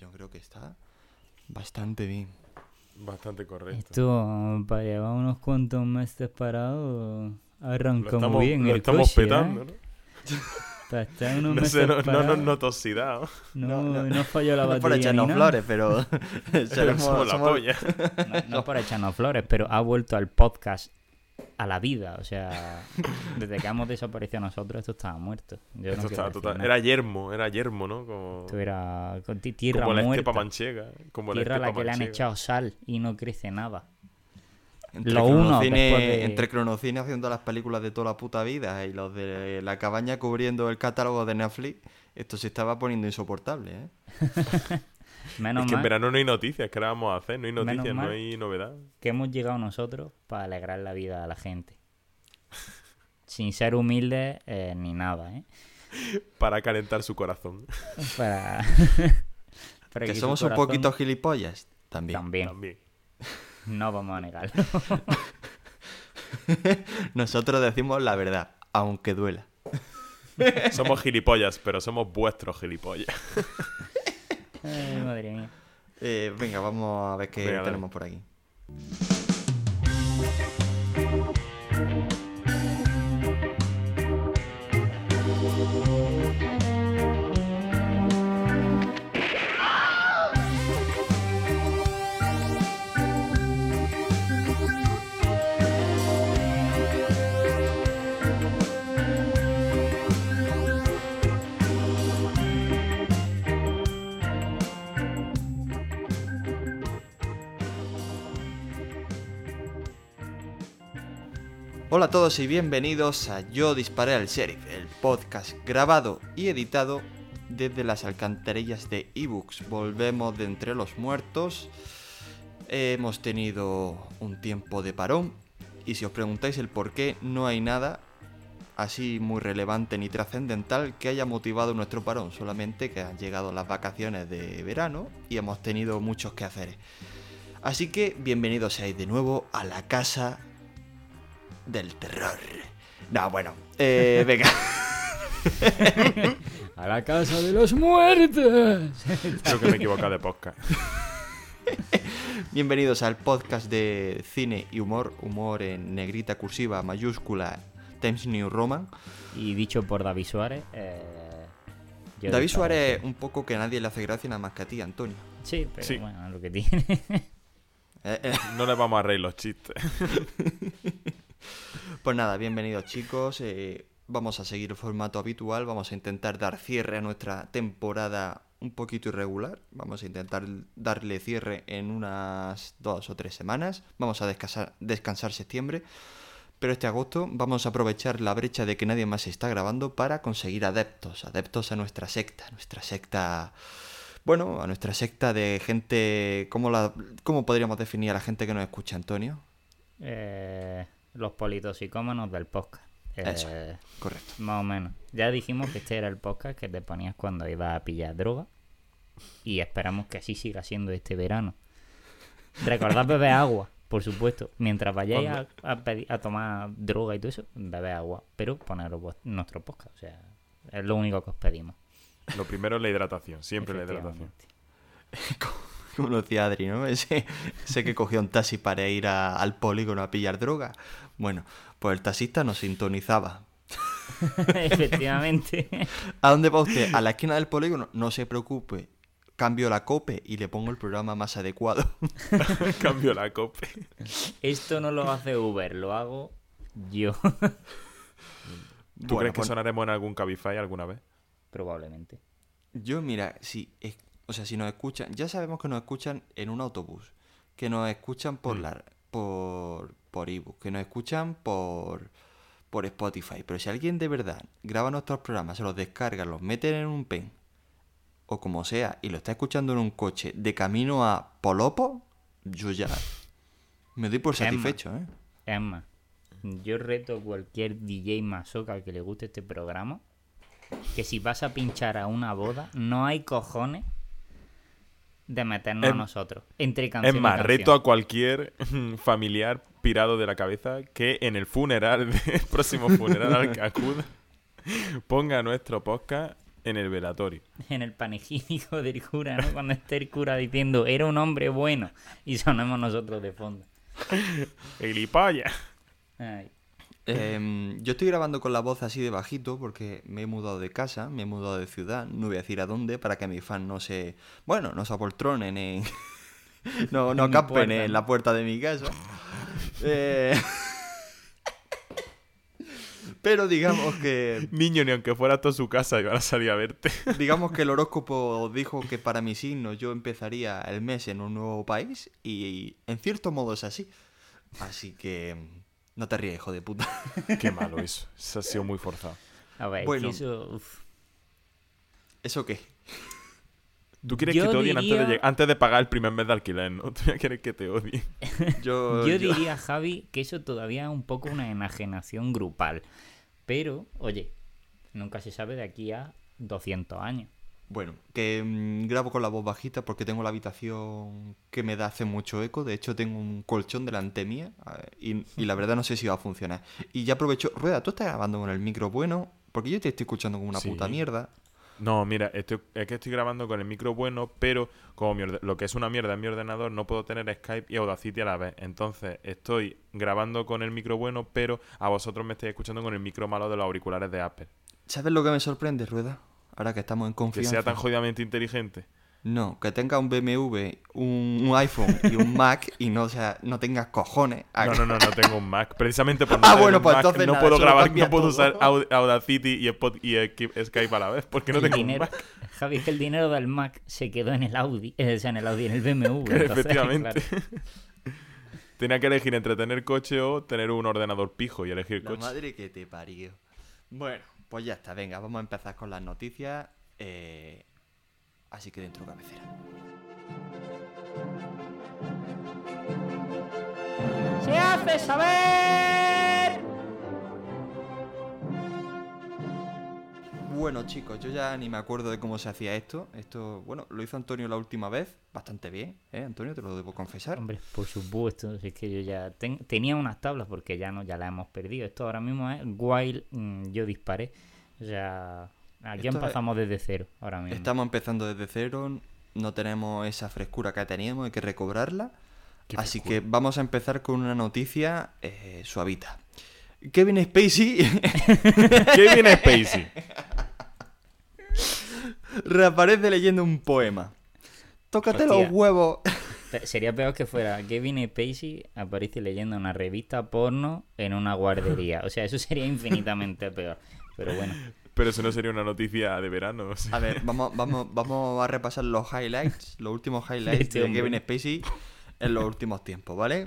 yo creo que está bastante bien. Bastante correcto. Esto, para llevar unos cuantos meses parados, Lo arrancó estamos, muy bien lo el estamos coche, ¿eh? petando, ¿no? Para estar unos No, meses sé, no, no no, no, no falló la No batería echarnos ni nada. flores, pero seremos- Somos la somos- polla. No, no por echarnos flores, pero ha vuelto al podcast a la vida. O sea, desde que hemos desaparecido nosotros, esto estaba muerto. Yo Esto estaba total-. Era yermo, era yermo, ¿no? Como, Esto era con ti- tierra como la muerta. estepa manchega. Como tierra a la la estepa que le han echado sal y no crece nada. Entre, Lo uno, de- entre Cronocine haciendo las películas de toda la puta vida y los de la cabaña cubriendo el catálogo de Netflix, esto se estaba poniendo insoportable, ¿eh? Menos Es que en verano no hay noticias, ¿qué le vamos a hacer? No hay noticias, no hay novedad. que hemos llegado nosotros para alegrar la vida a la gente. Sin ser humildes eh, ni nada, ¿eh? Para calentar su corazón. Para... para Que somos un poquito gilipollas, también. También, También. no vamos a negarlo. Nosotros decimos la verdad, aunque duela. Somos gilipollas, pero somos vuestros gilipollas. Ay, madre mía. Eh, venga, vamos a ver qué tenemos por aquí. Hola a todos y bienvenidos a Yo Disparé al Sheriff, el podcast grabado y editado desde las alcantarillas de ebooks. Volvemos de entre los muertos. Hemos tenido un tiempo de parón y si os preguntáis el por qué, no hay nada así muy relevante ni trascendental que haya motivado nuestro parón, solamente que han llegado las vacaciones de verano y hemos tenido muchos quehaceres. Así que bienvenidos seáis de nuevo a la casa del terror. No, bueno, eh, venga. A la casa de los muertos. Creo que me he equivocado de podcast. Bienvenidos al podcast de cine y humor, humor en negrita cursiva mayúscula Times New Roman. Y dicho por David Suárez. eh, David. Suárez, un poco que a nadie le hace gracia nada más que a ti, Antonio. Sí, pero Sí. bueno, lo que tiene. Eh, eh, No les vamos a reír los chistes. Pues nada, bienvenidos chicos. eh, vamos a seguir el formato habitual. Vamos a intentar dar cierre a nuestra temporada un poquito irregular. Vamos a intentar darle cierre en unas dos o tres semanas. Vamos a descansar, descansar septiembre. Pero este agosto vamos a aprovechar la brecha de que nadie más está grabando para conseguir adeptos. Adeptos a nuestra secta. Nuestra secta... Bueno, a nuestra secta de gente... ¿Cómo, la, cómo podríamos definir a la gente que nos escucha, Antonio? Eh, los politoxicómanos del podcast. Eso. Eh, Correcto. Más o menos. Ya dijimos que este era el podcast que te ponías cuando ibas a pillar droga. Y esperamos que así siga siendo este verano. Recordad beber agua, por supuesto. Mientras vayáis a, a pedi- a tomar droga y todo eso, beber agua. Pero poneros nuestro podcast. O sea, es lo único que os pedimos. Lo primero es la hidratación, siempre la hidratación. Como lo decía Adri, ¿no? Ese, ese que cogió un taxi para ir a- al polígono a pillar droga. Bueno, pues el taxista nos sintonizaba. Efectivamente. ¿A dónde va usted? ¿A la esquina del polígono? No se preocupe. Cambio la cope y le pongo el programa más adecuado. Cambio la cope. Esto no lo hace Uber, lo hago yo. ¿Tú Bueno, crees que pues- sonaremos en algún Cabify alguna vez? Probablemente. Yo, mira, si, es- o sea, si nos escuchan, ya sabemos que nos escuchan en un autobús, que nos escuchan por Mm. la por por ebook, que nos escuchan por por Spotify, pero si alguien de verdad graba nuestros programas, se los descarga, los mete en un pen o como sea y lo está escuchando en un coche de camino a Polopo, yo ya me doy por Emma. satisfecho, ¿eh? Es más, yo reto a cualquier DJ masoca que le guste este programa que si vas a pinchar a una boda, no hay cojones de meternos a nosotros. Entre canción Es y más, canción. reto a cualquier familiar pirado de la cabeza que en el funeral, el próximo funeral al que acuda, ponga nuestro podcast en el velatorio. En el panegírico del cura, ¿no? Cuando esté el cura diciendo, era un hombre bueno. Y sonamos nosotros de fondo. ¡Gilipollas! Ay. Em, yo estoy grabando con la voz así de bajito porque me he mudado de casa, me he mudado de ciudad, no voy a decir a dónde para que mis fans no se, bueno, no se apoltronen en, no, no campen en la puerta de mi casa. Eh, Pero digamos que Niño, ni aunque fuera toda su casa, iban a salir a verte. digamos que el horóscopo dijo que para mi signo yo empezaría el mes en un nuevo país y en cierto modo es así. Así que no te ríes, hijo de puta. Qué malo eso. Eso ha sido muy forzado. A ver, Bueno. eso, uf. ¿Eso qué? Tú quieres Yo que te odien antes, de, diría- lleg- antes de pagar el primer mes de alquiler, ¿no? Tú ya quieres que te odien. Yo, Yo yo- diría, Javi, que eso todavía es un poco una enajenación grupal. Pero, oye, nunca se sabe de aquí a 200 años. Bueno, que mm, grabo con la voz bajita porque tengo la habitación que me da hace mucho eco. De hecho, tengo un colchón delante mía ver, y, y la verdad no sé si va a funcionar. Y ya aprovecho. Rueda, ¿tú estás grabando con el micro bueno? Porque yo te estoy escuchando como una Sí. puta mierda. No, mira, estoy- es que estoy grabando con el micro bueno, pero como mi lo que es una mierda en mi ordenador, no puedo tener Skype y Audacity a la vez. Entonces, estoy grabando con el micro bueno, pero a vosotros me estáis escuchando con el micro malo de los auriculares de Apple. ¿Sabes lo que me sorprende, Rueda? Ahora que estamos en Que confianza. sea tan jodidamente inteligente. No, que tenga un BMW, un, iPhone y un Mac y no, sea, no tengas cojones. a- No, no, no, no tengo un Mac. Precisamente por no Ah, bueno, pues Mac, entonces no nada, puedo grabar, no puedo todo. usar Aud- Audacity y, Spot- y Skype a la vez, porque no el tengo un Mac. Javi, que el dinero del Mac se quedó en el Audi, eh, o sea, en el Audi, en el BMW. entonces, Efectivamente. claro. Tenía que elegir entre tener coche o tener un ordenador pijo y elegir La coche. madre que te parió. Bueno, pues ya está, venga, vamos a empezar con las noticias. eh, Así que dentro cabecera. ¡Se hace saber! Bueno, chicos, yo ya ni me acuerdo de cómo se hacía esto. Esto, bueno, lo hizo Antonio la última vez, bastante bien, ¿eh, Antonio? Te lo debo confesar. Hombre, por supuesto, si es que yo ya ten- tenía unas tablas porque ya no, ya las hemos perdido. Esto ahora mismo es while mm, yo disparé. O sea, aquí Esto es- empezamos desde cero, ahora mismo. Estamos empezando desde cero, no tenemos esa frescura que teníamos, hay que recobrarla. Qué Así frescura. que vamos a empezar con una noticia eh, suavita. Kevin Spacey Kevin Spacey. reaparece leyendo un poema. Tócate Hostia. los huevos. Sería peor que fuera Kevin Spacey aparece leyendo una revista porno en una guardería. O sea, eso sería infinitamente peor. Pero bueno, Pero eso no sería una noticia de verano. o sea. A ver, vamos, vamos, vamos a repasar los highlights, los últimos highlights Este de hombre. Kevin Spacey en los últimos tiempos, ¿vale?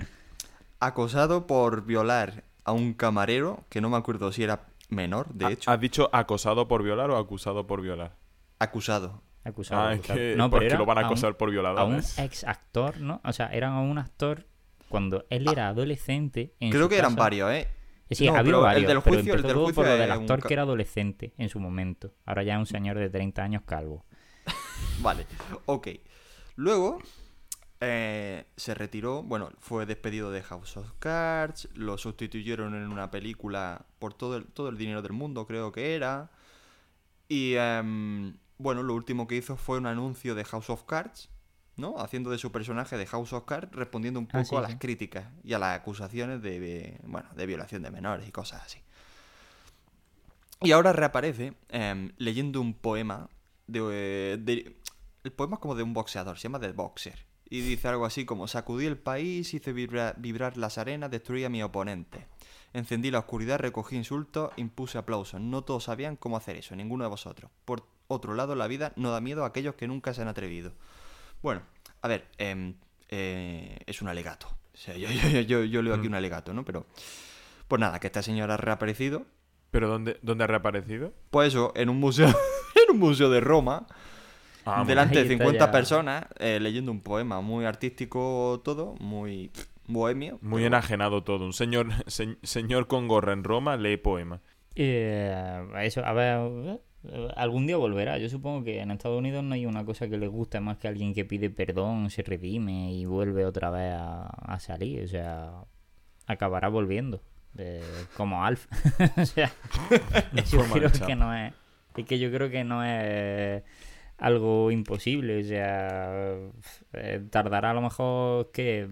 Acosado por violar a un camarero, que no me acuerdo si era menor, de Ha- hecho. ¿Has dicho acosado por violar o acusado por violar? Acusado. acusado. Ah, es acusado. que No, pero era lo van a un- acosar por a un ex actor, ¿no? O sea, era un actor cuando él era adolescente. En Creo que eran varios, ¿eh? Sí, No, había pero el varios. del pero juicio- el empezó del juicio por lo del un actor que era adolescente en su momento. Ahora ya es un señor de 30 años calvo. Vale, ok. Luego eh, se retiró, bueno, fue despedido de House of Cards, lo sustituyeron en una película por todo el, todo el dinero del mundo, creo que era. Y em, bueno, lo último que hizo fue un anuncio de House of Cards, ¿no? Haciendo de su personaje de House of Cards, respondiendo un poco Ah, sí, a las sí. críticas y a las acusaciones de, de, bueno, de violación de menores y cosas así. Y ahora reaparece em, leyendo un poema de, eh, de- El poema es como de un boxeador, se llama The Boxer. Y dice algo así como: Sacudí el país, hice vibra- vibrar las arenas, destruí a mi oponente. Encendí la oscuridad, recogí insultos, impuse aplausos. No todos sabían cómo hacer eso, ninguno de vosotros. Por otro lado, la vida no da miedo a aquellos que nunca se han atrevido. Bueno, a ver, em, eh, es un alegato. O sea, yo, yo, yo, yo leo aquí un alegato, ¿no? Pero, pues nada, que esta señora ha reaparecido. ¿Pero dónde, dónde ha reaparecido? Pues eso, en un museo, en un museo de Roma, Ah, delante de Ahí está 50 ya. personas, eh, leyendo un poema muy artístico todo, muy bohemio. Muy pero- enajenado todo. Un señor, se- señor con gorra en Roma lee poema. Eh, eso, a ver, eh, algún día volverá. Yo supongo que en Estados Unidos no hay una cosa que le guste más que alguien que pide perdón, se redime y vuelve otra vez a, a salir. O sea, acabará volviendo. eh, como Alf. o sea, yo Forma de creo chapa. que no es. Es que yo creo que no es algo imposible, o sea, eh, tardará a lo mejor que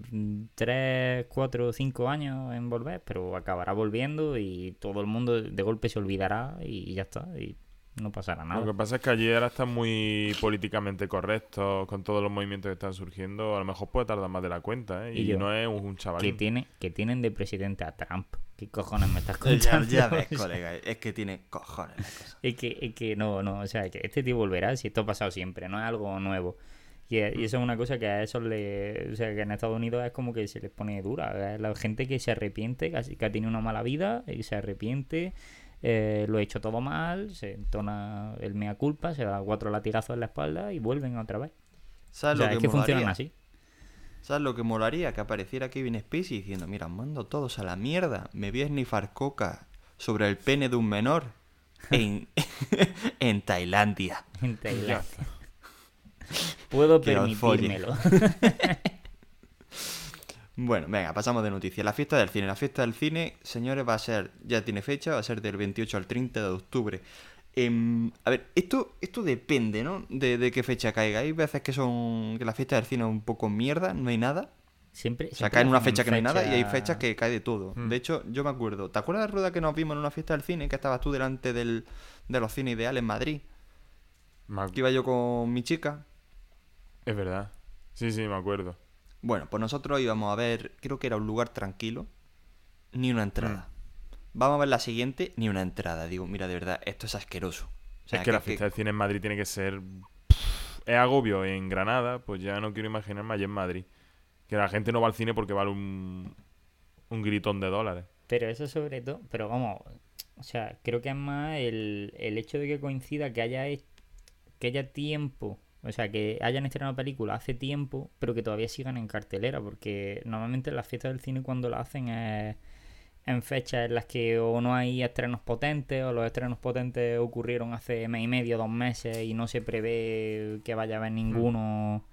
3, 4, 5 años en volver, pero acabará volviendo y todo el mundo de golpe se olvidará y ya está, no pasará nada. Lo que pasa es que allí ahora están muy políticamente correctos con todos los movimientos que están surgiendo. A lo mejor puede tardar más de la cuenta, ¿eh? Y Y, yo, no es un, un chaval. que tiene que tienen de presidente a Trump. ¿Qué cojones me estás Ya, contando? ya ves, colega, es que tiene cojones la cosa. Es que, es que no, no, o sea, que este tío volverá si esto ha pasado siempre, no es algo nuevo. Y, y eso es una cosa que a eso le. O sea, que en Estados Unidos es como que se les pone dura. Es La gente que se arrepiente, que ha tenido una mala vida y se arrepiente, eh, lo ha hecho todo mal, se entona el mea culpa, se da cuatro latigazos en la espalda y vuelven otra vez. ¿Sabes O sea, lo es que, que funcionan así. ¿Sabes lo que molaría? Que apareciera Kevin Spacey diciendo, mira, mando todos a la mierda, me voy a snifar coca sobre el pene de un menor en, en Tailandia. En Tailandia. Puedo Que permitírmelo. Bueno, venga, pasamos de noticias. La fiesta del cine. La fiesta del cine, señores, va a ser, ya tiene fecha, va a ser del 28 al 30 de octubre. Em, a ver, esto, esto depende, ¿no? De, de qué fecha caiga. Hay veces que son que la fiesta del cine es un poco mierda, no hay nada. Siempre, O sea, cae en una fecha que no hay nada y hay fecha- fechas que cae de todo. Hmm. De hecho, yo me acuerdo. ¿Te acuerdas de la rueda que nos vimos en una fiesta del cine? Que estabas tú delante del, de los cines ideales en Madrid. Me Que iba yo con mi chica. Es verdad. Sí, sí, me acuerdo. Bueno, pues nosotros íbamos a ver, creo que era un lugar tranquilo, ni una entrada. Hmm. Vamos a ver la siguiente, ni una entrada. Digo, mira, de verdad, esto es asqueroso. O sea, es que, la fiesta del cine en Madrid tiene que ser. Es agobio en Granada, pues ya no quiero imaginarme allí en Madrid. Que la gente no va al cine porque vale un, un gritón de dólares. Pero eso sobre todo, pero vamos, o sea, creo que es más el, el hecho de que coincida que haya que haya tiempo, o sea, que hayan estrenado películas hace tiempo, pero que todavía sigan en cartelera, porque normalmente las fiestas del cine cuando la hacen es en fechas en las que o no hay estrenos potentes, o los estrenos potentes ocurrieron hace mes y medio, dos meses, y no se prevé que vaya a haber ninguno.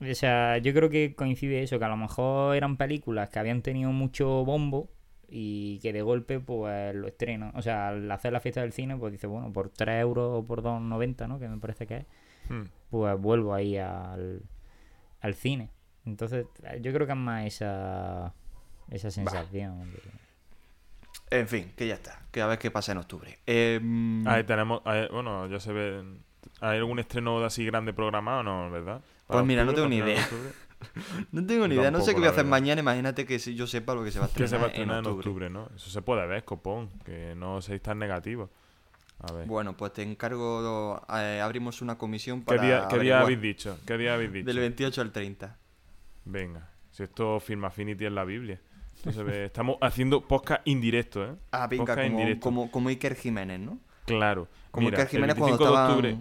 O sea, yo creo que coincide eso, que a lo mejor eran películas que habían tenido mucho bombo y que de golpe pues lo estrenan. O sea, al hacer la fiesta del cine, pues dice, bueno, por 3 euros o por 2,90, ¿no? Que me parece que es, Hmm. pues vuelvo ahí al, al cine. Entonces, yo creo que es más esa, esa sensación. de- En fin, que ya está. Que a ver qué pasa en octubre. Em, Ahí tenemos. ahí- bueno, ya se ve. ¿Hay algún estreno de así grande programado o no, verdad? Pues mira, no tengo ni idea. no tengo ni idea, no sé qué voy a hacer verdad. mañana. Imagínate que si yo sepa lo que se va a Que estrenar, se va a en estrenar en octubre. octubre, ¿no? Eso se puede ver, copón. Que no seáis tan negativos. A ver. Bueno, pues te encargo. eh, abrimos una comisión ¿Qué para. día, qué día habéis dicho? ¿Qué día habéis dicho? Del 28 al 30. Venga, si esto Film Affinity es la Biblia. Entonces, estamos haciendo podcast indirecto, ¿eh? Ah, venga, Podcast como, indirecto. como, como Iker Jiménez, ¿no? Claro. Como Mira, Iker Jiménez el cuando 25 de estaban, octubre.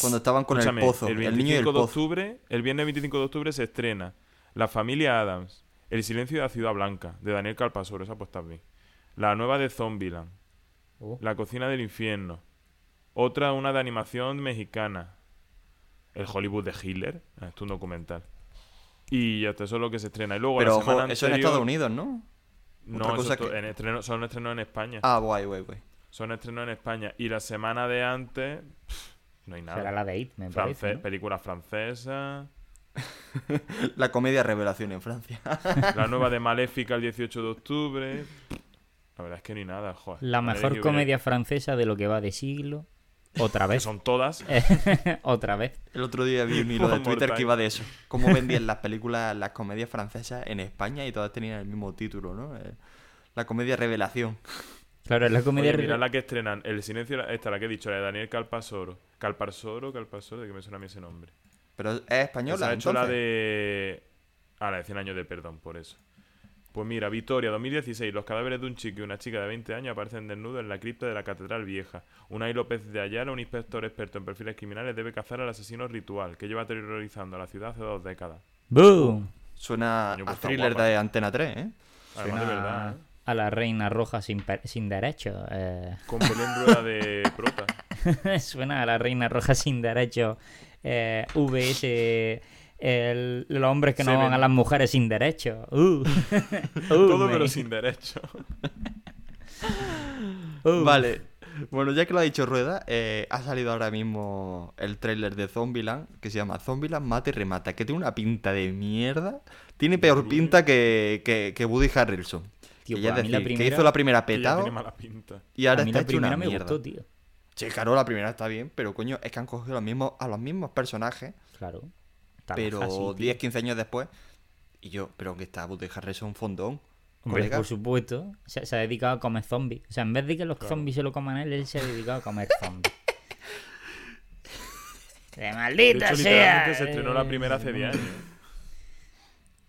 cuando estaban con el pozo. el El, 25 niño y el de pozo. octubre, el viernes 25 de octubre se estrena La familia Adams, El silencio de la ciudad blanca, de Daniel Calpasoro, esa pues bien. La nueva de Zombieland, Oh, La cocina del infierno. Otra, una de animación mexicana. El Hollywood de Hitler, ah, esto es un documental. Y ya está, eso es lo que se estrena. Y luego Pero la ojo, semana eso en Estados Unidos, ¿no? No, cosa to- que- en estreno- son estrenos en España. Ah, guay, guay, guay. Son estrenos en España. Y la semana de antes, pff, no hay nada. será la de It, me parece. ¿no? Película francesa. La comedia revelación en Francia. La nueva de Maléfica el 18 de octubre. La verdad es que ni nada, joder. La Me mejor comedia francesa de lo que va de siglo. Otra Que vez. son todas. Otra vez. El otro día vi un hilo de Twitter que iba de eso. Cómo vendían las películas, las comedias francesas en España y todas tenían el mismo título, ¿no? Eh, La comedia revelación. Claro, es la comedia. Oye, mira la que estrenan. El silencio, esta, la que he dicho, la de Daniel Calpasoro. Calparsoro, Calpasoro, de que me suena a mí ese nombre. Pero es española, ha hecho la de. Ah, la de 100 años de perdón, por eso. Pues mira, Vitoria, 2016. Los cadáveres de un chico y una chica de 20 años aparecen desnudos en la cripta de la Catedral Vieja. Unai López de Ayala, un inspector experto en perfiles criminales, debe cazar al asesino ritual que lleva aterrorizando a la ciudad hace dos décadas. ¡Boom! Suena Coño, a pues está thriller guapa. de Antena 3, ¿eh? Además, de Suena verdad, ¿eh? A la reina roja sin, derecho. eh. Con Belén Rueda de prota. Suena a la reina roja sin derecho. Eh, VS. el- los hombres que no Seven. van a las mujeres sin derecho. Uh. Uh, Todo me- pero sin derecho. uh. Vale. Bueno, ya que lo ha dicho Rueda, eh, ha salido ahora mismo el tráiler de Zombieland, que se llama Zombieland Mata y Remata, que tiene una pinta de mierda. Tiene peor pinta que, que, que Woody Harrelson. Tío, que ya pues a mí la decir, que hizo la primera Ya petado y A ahora mí está la hecho una me mierda. gustó, tío. Sí, claro, la primera está bien, pero coño, es que han cogido los mismos, a los mismos personajes, Claro. Pero así, tío. 10, 15 años después. Y yo, pero que está Woody Harrelson fondón. Hombre, por supuesto, se, se ha dedicado a comer zombies. O sea, en vez de que los zombies se lo coman a él, él se ha dedicado a comer zombies. ¡De De maldita hecho, sea! literalmente se estrenó la primera hace 10 años.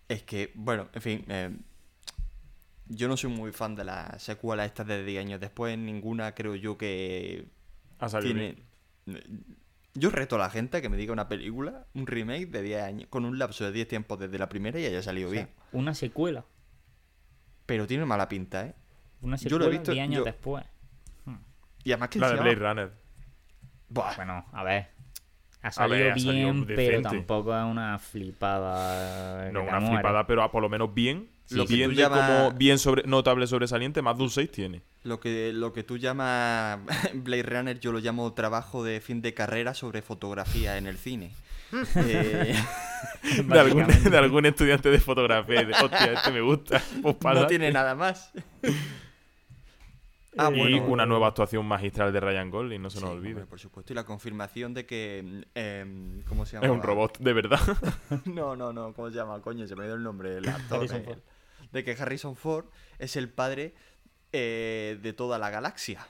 Es que, bueno, en fin, eh, yo no soy muy fan de las secuelas estas de 10 años después. Ninguna creo yo que Ha salido tiene... bien. Yo reto a la gente a que me diga una película, un remake de 10 años, con un lapso de 10 tiempos desde la primera y haya salido O sea, bien. Una secuela. Pero tiene mala pinta, ¿eh? Una Yo lo secuela he visto, 10 años yo- después. Y además que La de llama- Blade Runner. Buah, Bueno, a ver. Ha salido ver, ha salido bien, pero decente. tampoco es una flipada. No, una flipada, pero a por lo menos bien. Sí, lo bien Tú llamas- como bien sobre, notable sobresaliente, más de un 6 tiene. lo que, lo que tú llamas Blade Runner, yo lo llamo trabajo de fin de carrera sobre fotografía en el cine. Eh, De algún, de algún estudiante de fotografía. y de, Hostia, este me gusta. Pues no tiene nada más. Ah, y bueno. una nueva actuación magistral de Ryan Gosling, no se nos olvide. hombre, por supuesto. Y la confirmación de que. mm, em, ¿Cómo se llama? Es un robot, de verdad. No, no, no. ¿Cómo se llama? Coño, se me dio el nombre del actor. Harrison Ford. De que Harrison Ford es el padre eh, de toda la galaxia.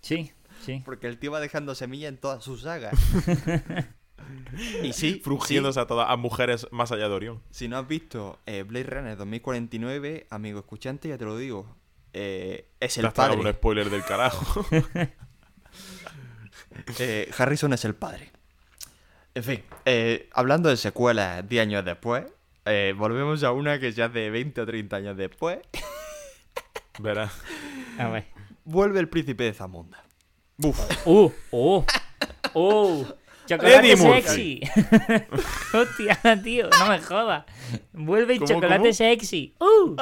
Sí, sí. Porque el tío va dejando semilla en todas sus sagas. y sí, Frugiéndose sí, a todas a mujeres más allá de Orión. si no has visto eh, Blade Runner 2049, amigo escuchante, ya te lo digo. eh, es el padre. un spoiler del carajo. Eh, Harrison es el padre. En fin, eh, hablando de secuelas 10 años después, eh, volvemos a una que ya de 20 o 30 años después. Verás. A ver. Vuelve el príncipe de Zamunda. Buf. ¡Uh! ¡Oh! ¡Oh! ¡Chocolate Eddie sexy! ¡Hostia, tío! No me jodas. Vuelve el ¿Cómo, chocolate cómo? sexy. ¡Uh!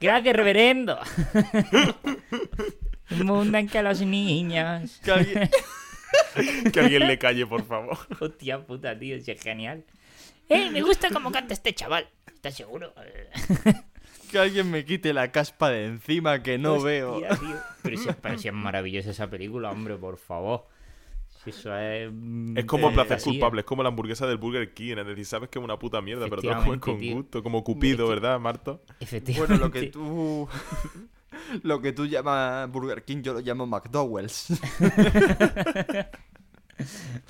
Gracias, reverendo. Mundan que los niños. Que alguien, Que alguien le calle, por favor. Hostia puta, tío, es genial. ¡Eh! Me gusta cómo canta este chaval. ¿Estás seguro? que alguien me quite la caspa de encima que no Hostia, veo. tío. Pero si, pero si es maravillosa esa película, hombre, por favor. Si eso es. mm, Es como el placer fantasía. culpable, es como la hamburguesa del Burger King. Es decir, sabes que es una puta mierda, pero te la comes con tío. gusto. Como Cupido, ¿verdad, Marto? Efectivamente. Bueno, lo que tú. Lo que tú llamas Burger King, yo lo llamo McDowell's.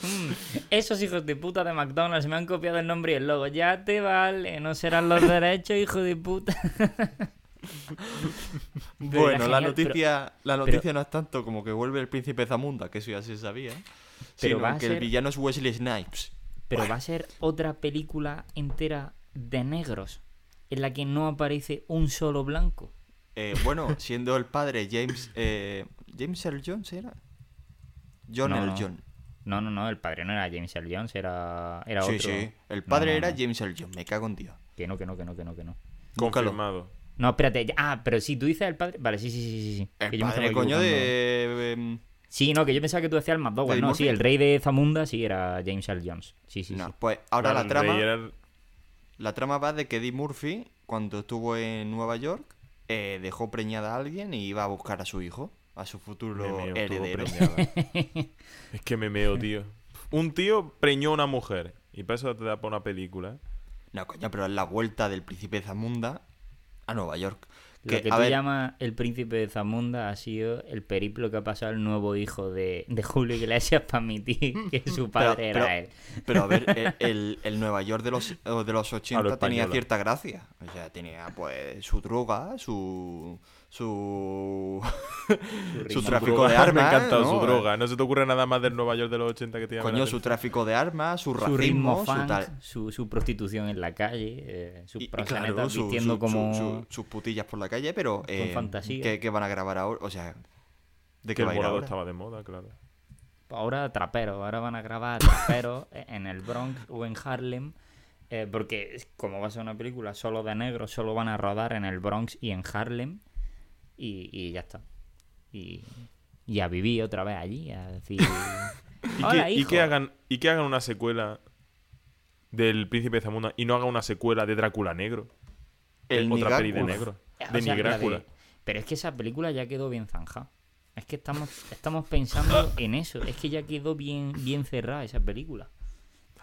Mm, Esos hijos de puta de McDonald's me han copiado el nombre y el logo. Ya te vale, no serán los derechos, hijo de puta. Bueno, la noticia, la noticia no es tanto como que vuelve el príncipe Zamunda, que eso ya se sabía. Pero Sino va a que el ser- villano es Wesley Snipes. Pero va a ser otra película entera de negros en la que no aparece un solo blanco. Eh, bueno, siendo el padre James. Eh, ¿James Earl Jones era? John No, Earl no. John. No, no, no, el padre no era James Earl Jones, era, era Sí, otro. sí. El No, padre no, era no. James Earl John. Me cago en Dios. Que no, que no, que no, que no, que no. Confirmado. No, espérate. ya- Ah, pero si tú dices el padre. Vale, sí, sí, sí, sí. sí. El Que padre, coño, de. em, Sí, no, que yo pensaba que tú decías el McDowell. ¿Eddie No, Murphy? sí, el rey de Zamunda sí era James Earl Jones. Sí, sí, no, sí. pues ahora Claro, la el trama. era el- La trama va de que Eddie Murphy, cuando estuvo en Nueva York, eh, dejó preñada a alguien y iba a buscar a su hijo, a su futuro Me meo, todo heredero. es que me meo, tío. Un tío preñó a una mujer. Y para eso te da para una película. No, coño, pero es la vuelta del príncipe Zamunda a Nueva York. Lo que a tú ver, llamas el príncipe de Zamunda ha sido el periplo que ha pasado el nuevo hijo de, de Julio Iglesias para admitir que su padre pero- era él. pero a ver, el, el- Nueva York de los, de los 80 tenía española. cierta gracia. O sea, tenía pues su droga, su. Su. su tráfico de armas. Me ¿no? su droga. No se te ocurre nada más del Nueva York de los 80 que te Coño, su tráfico de armas, su Su racismo, ritmo su funk, tal. su, su prostitución en la calle, eh, sus claro, vistiendo como... su- su- sus putillas por la calle, pero eh, fantasía. ¿qué, qué van a grabar ahora? O sea, ¿de Que qué el va a ir ahora? estaba de moda, claro. Ahora trapero, ahora van a grabar trapero en el Bronx o en Harlem. eh, porque como va a ser una película solo de negros, solo van a rodar en el Bronx y en Harlem. Y, y ya está. Y y a vivir otra vez allí, a decir... Y, "Hola, que, y hijo". que hagan, y que hagan una secuela del Príncipe de Zamunda y no hagan una secuela de Drácula Negro. El Otra peli de Nigácula. negro. O De sea, Nigrácula. de- Pero es que esa película ya quedó bien zanjada. Es que estamos, estamos pensando en eso. Es que ya quedó bien, bien cerrada esa película.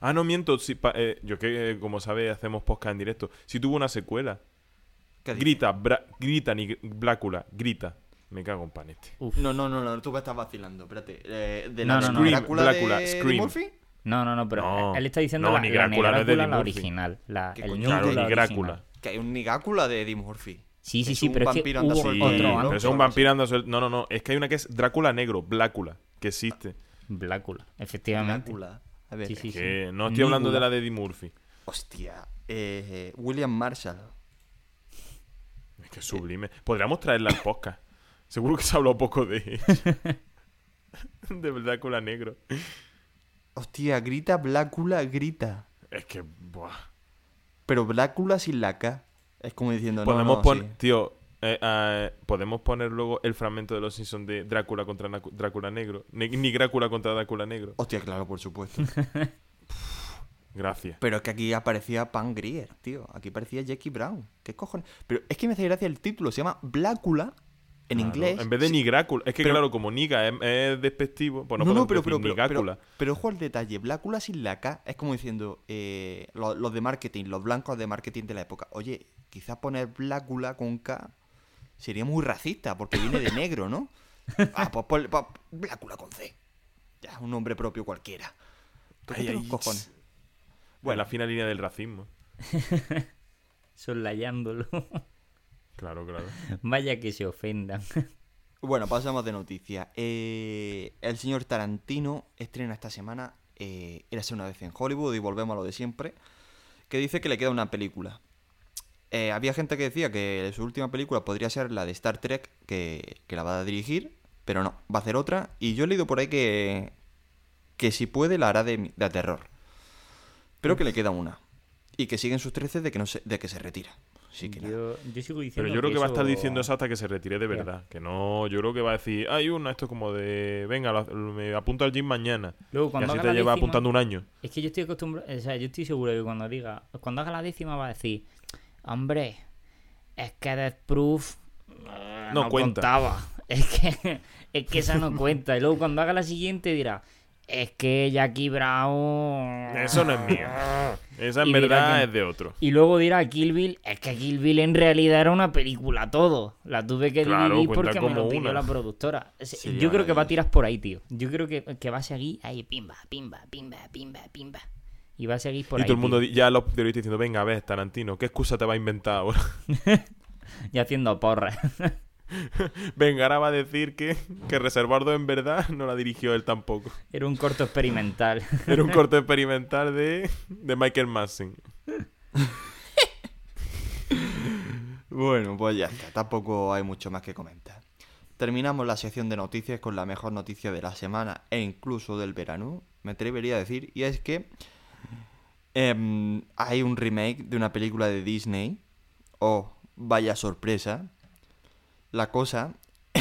Ah, no miento. pa- eh, yo que, eh, como sabes, hacemos podcast en directo. Si tuvo una secuela. Grita, bra- grita, ni Blácula, grita. Me cago en panete. Uf. No, no, no, no, tú me estás vacilando, espérate. Eh, ¿De No, la no, no. Drácula de Drácula, Eddie Scream. Murphy? No, no, no, pero No. él está diciendo No, la, ni la no es de la Murphy. original. La, ¿Qué el Claro, la ni original. Drácula. Que hay un Nigácula de Eddie Murphy. Sí, sí, Es sí, un pero es que vampiro hubo anda otro. Pero es un vampiro anda suelto. No, no, no. Es que hay una que es Drácula Negro, Blácula, que existe. Blácula, efectivamente. Drácula. A ver. Sí, sí, sí. Que no estoy hablando de la de Eddie Murphy. Hostia. Eh, William Marshall. Es que es sublime. Podríamos traerla al podcast. Seguro que se ha hablado poco de de Drácula Negro. Hostia, grita Blácula, grita. Es que, buah. Pero Blácula sin la K. Es como diciendo, Podemos no, sí. tío, eh, ah, podemos poner luego el fragmento de los Simpsons de Drácula contra Drácula Negro. Ni, ni Drácula contra Drácula Negro. Hostia, claro, por supuesto. Gracias. Pero es que aquí aparecía Pan Grier, tío. Aquí aparecía Jackie Brown. ¿Qué cojones? Pero es que me hace gracia el título. Se llama Blácula en Claro, inglés. En vez de Sí. ni Drácula. Es que, Pero- claro, como Niga es, es despectivo, pues no, no, no, pero, decir pero, pero, pero, ojo al detalle. Blácula sin la K es como diciendo eh, lo- los, de marketing, los blancos de marketing de la época. Oye, quizás poner Blácula con K sería muy racista porque viene de negro, ¿no? Ah, pues ponle- pues, Blácula con C. Ya, un nombre propio cualquiera. Ay, ay, cojones. Bueno, la fina línea del racismo. Soslayándolo. Claro, claro. Vaya que se ofendan. Bueno, pasamos de noticias. Eh, el señor Tarantino estrena esta semana eh, Érase una vez en Hollywood y volvemos a lo de siempre. Que dice que le queda una película. Eh, había gente que decía que su última película podría ser la de Star Trek, que, que la va a dirigir, pero no, va a hacer otra. Y yo he leído por ahí que, que si puede la hará de, de terror. Pero que le queda una. Y que siguen sus 13 de que, no se, de que se retira. Así que nada. yo, yo sigo diciendo Pero yo creo que va a estar diciendo eso hasta que se retire de verdad. Que no, yo creo que va a decir, hay una, esto como de, venga, lo- me apunto al gym mañana. Luego, Y cuando así haga te la lleva décima- apuntando un año. Es que yo estoy acostumbrado, o sea, yo estoy seguro que cuando diga, cuando haga la décima va a decir, hombre, es que Death Proof No no, cuenta". contaba. Es que, es que esa no cuenta. Y luego cuando haga la siguiente dirá, es que Jackie Brown... Eso no es mío. Esa en Y verdad que- es de otro. Y luego dirá Kill Bill, es que Kill Bill en realidad era una película todo. La tuve que Claro, dividir porque me lo pidió una. la productora. Yo creo que va a tirar por ahí, tío. Yo creo que, que va a seguir ahí, pimba, pimba, pimba, pimba, pimba. Y va a seguir por y ahí. todo el mundo tío. ya los periodistas diciendo, venga, a ver, Tarantino, ¿qué excusa te va a inventar ahora? Y haciendo porras. venga, ahora va a decir que, que Reservardo en verdad no la dirigió él tampoco. Era un corto experimental. Era un corto experimental de, de Michael Madsen. Bueno, pues ya está, tampoco hay mucho más que comentar. Terminamos la sección de noticias con la mejor noticia de la semana e incluso del verano, me atrevería a decir, y es que em, hay un remake de una película de Disney. Oh, vaya sorpresa. La cosa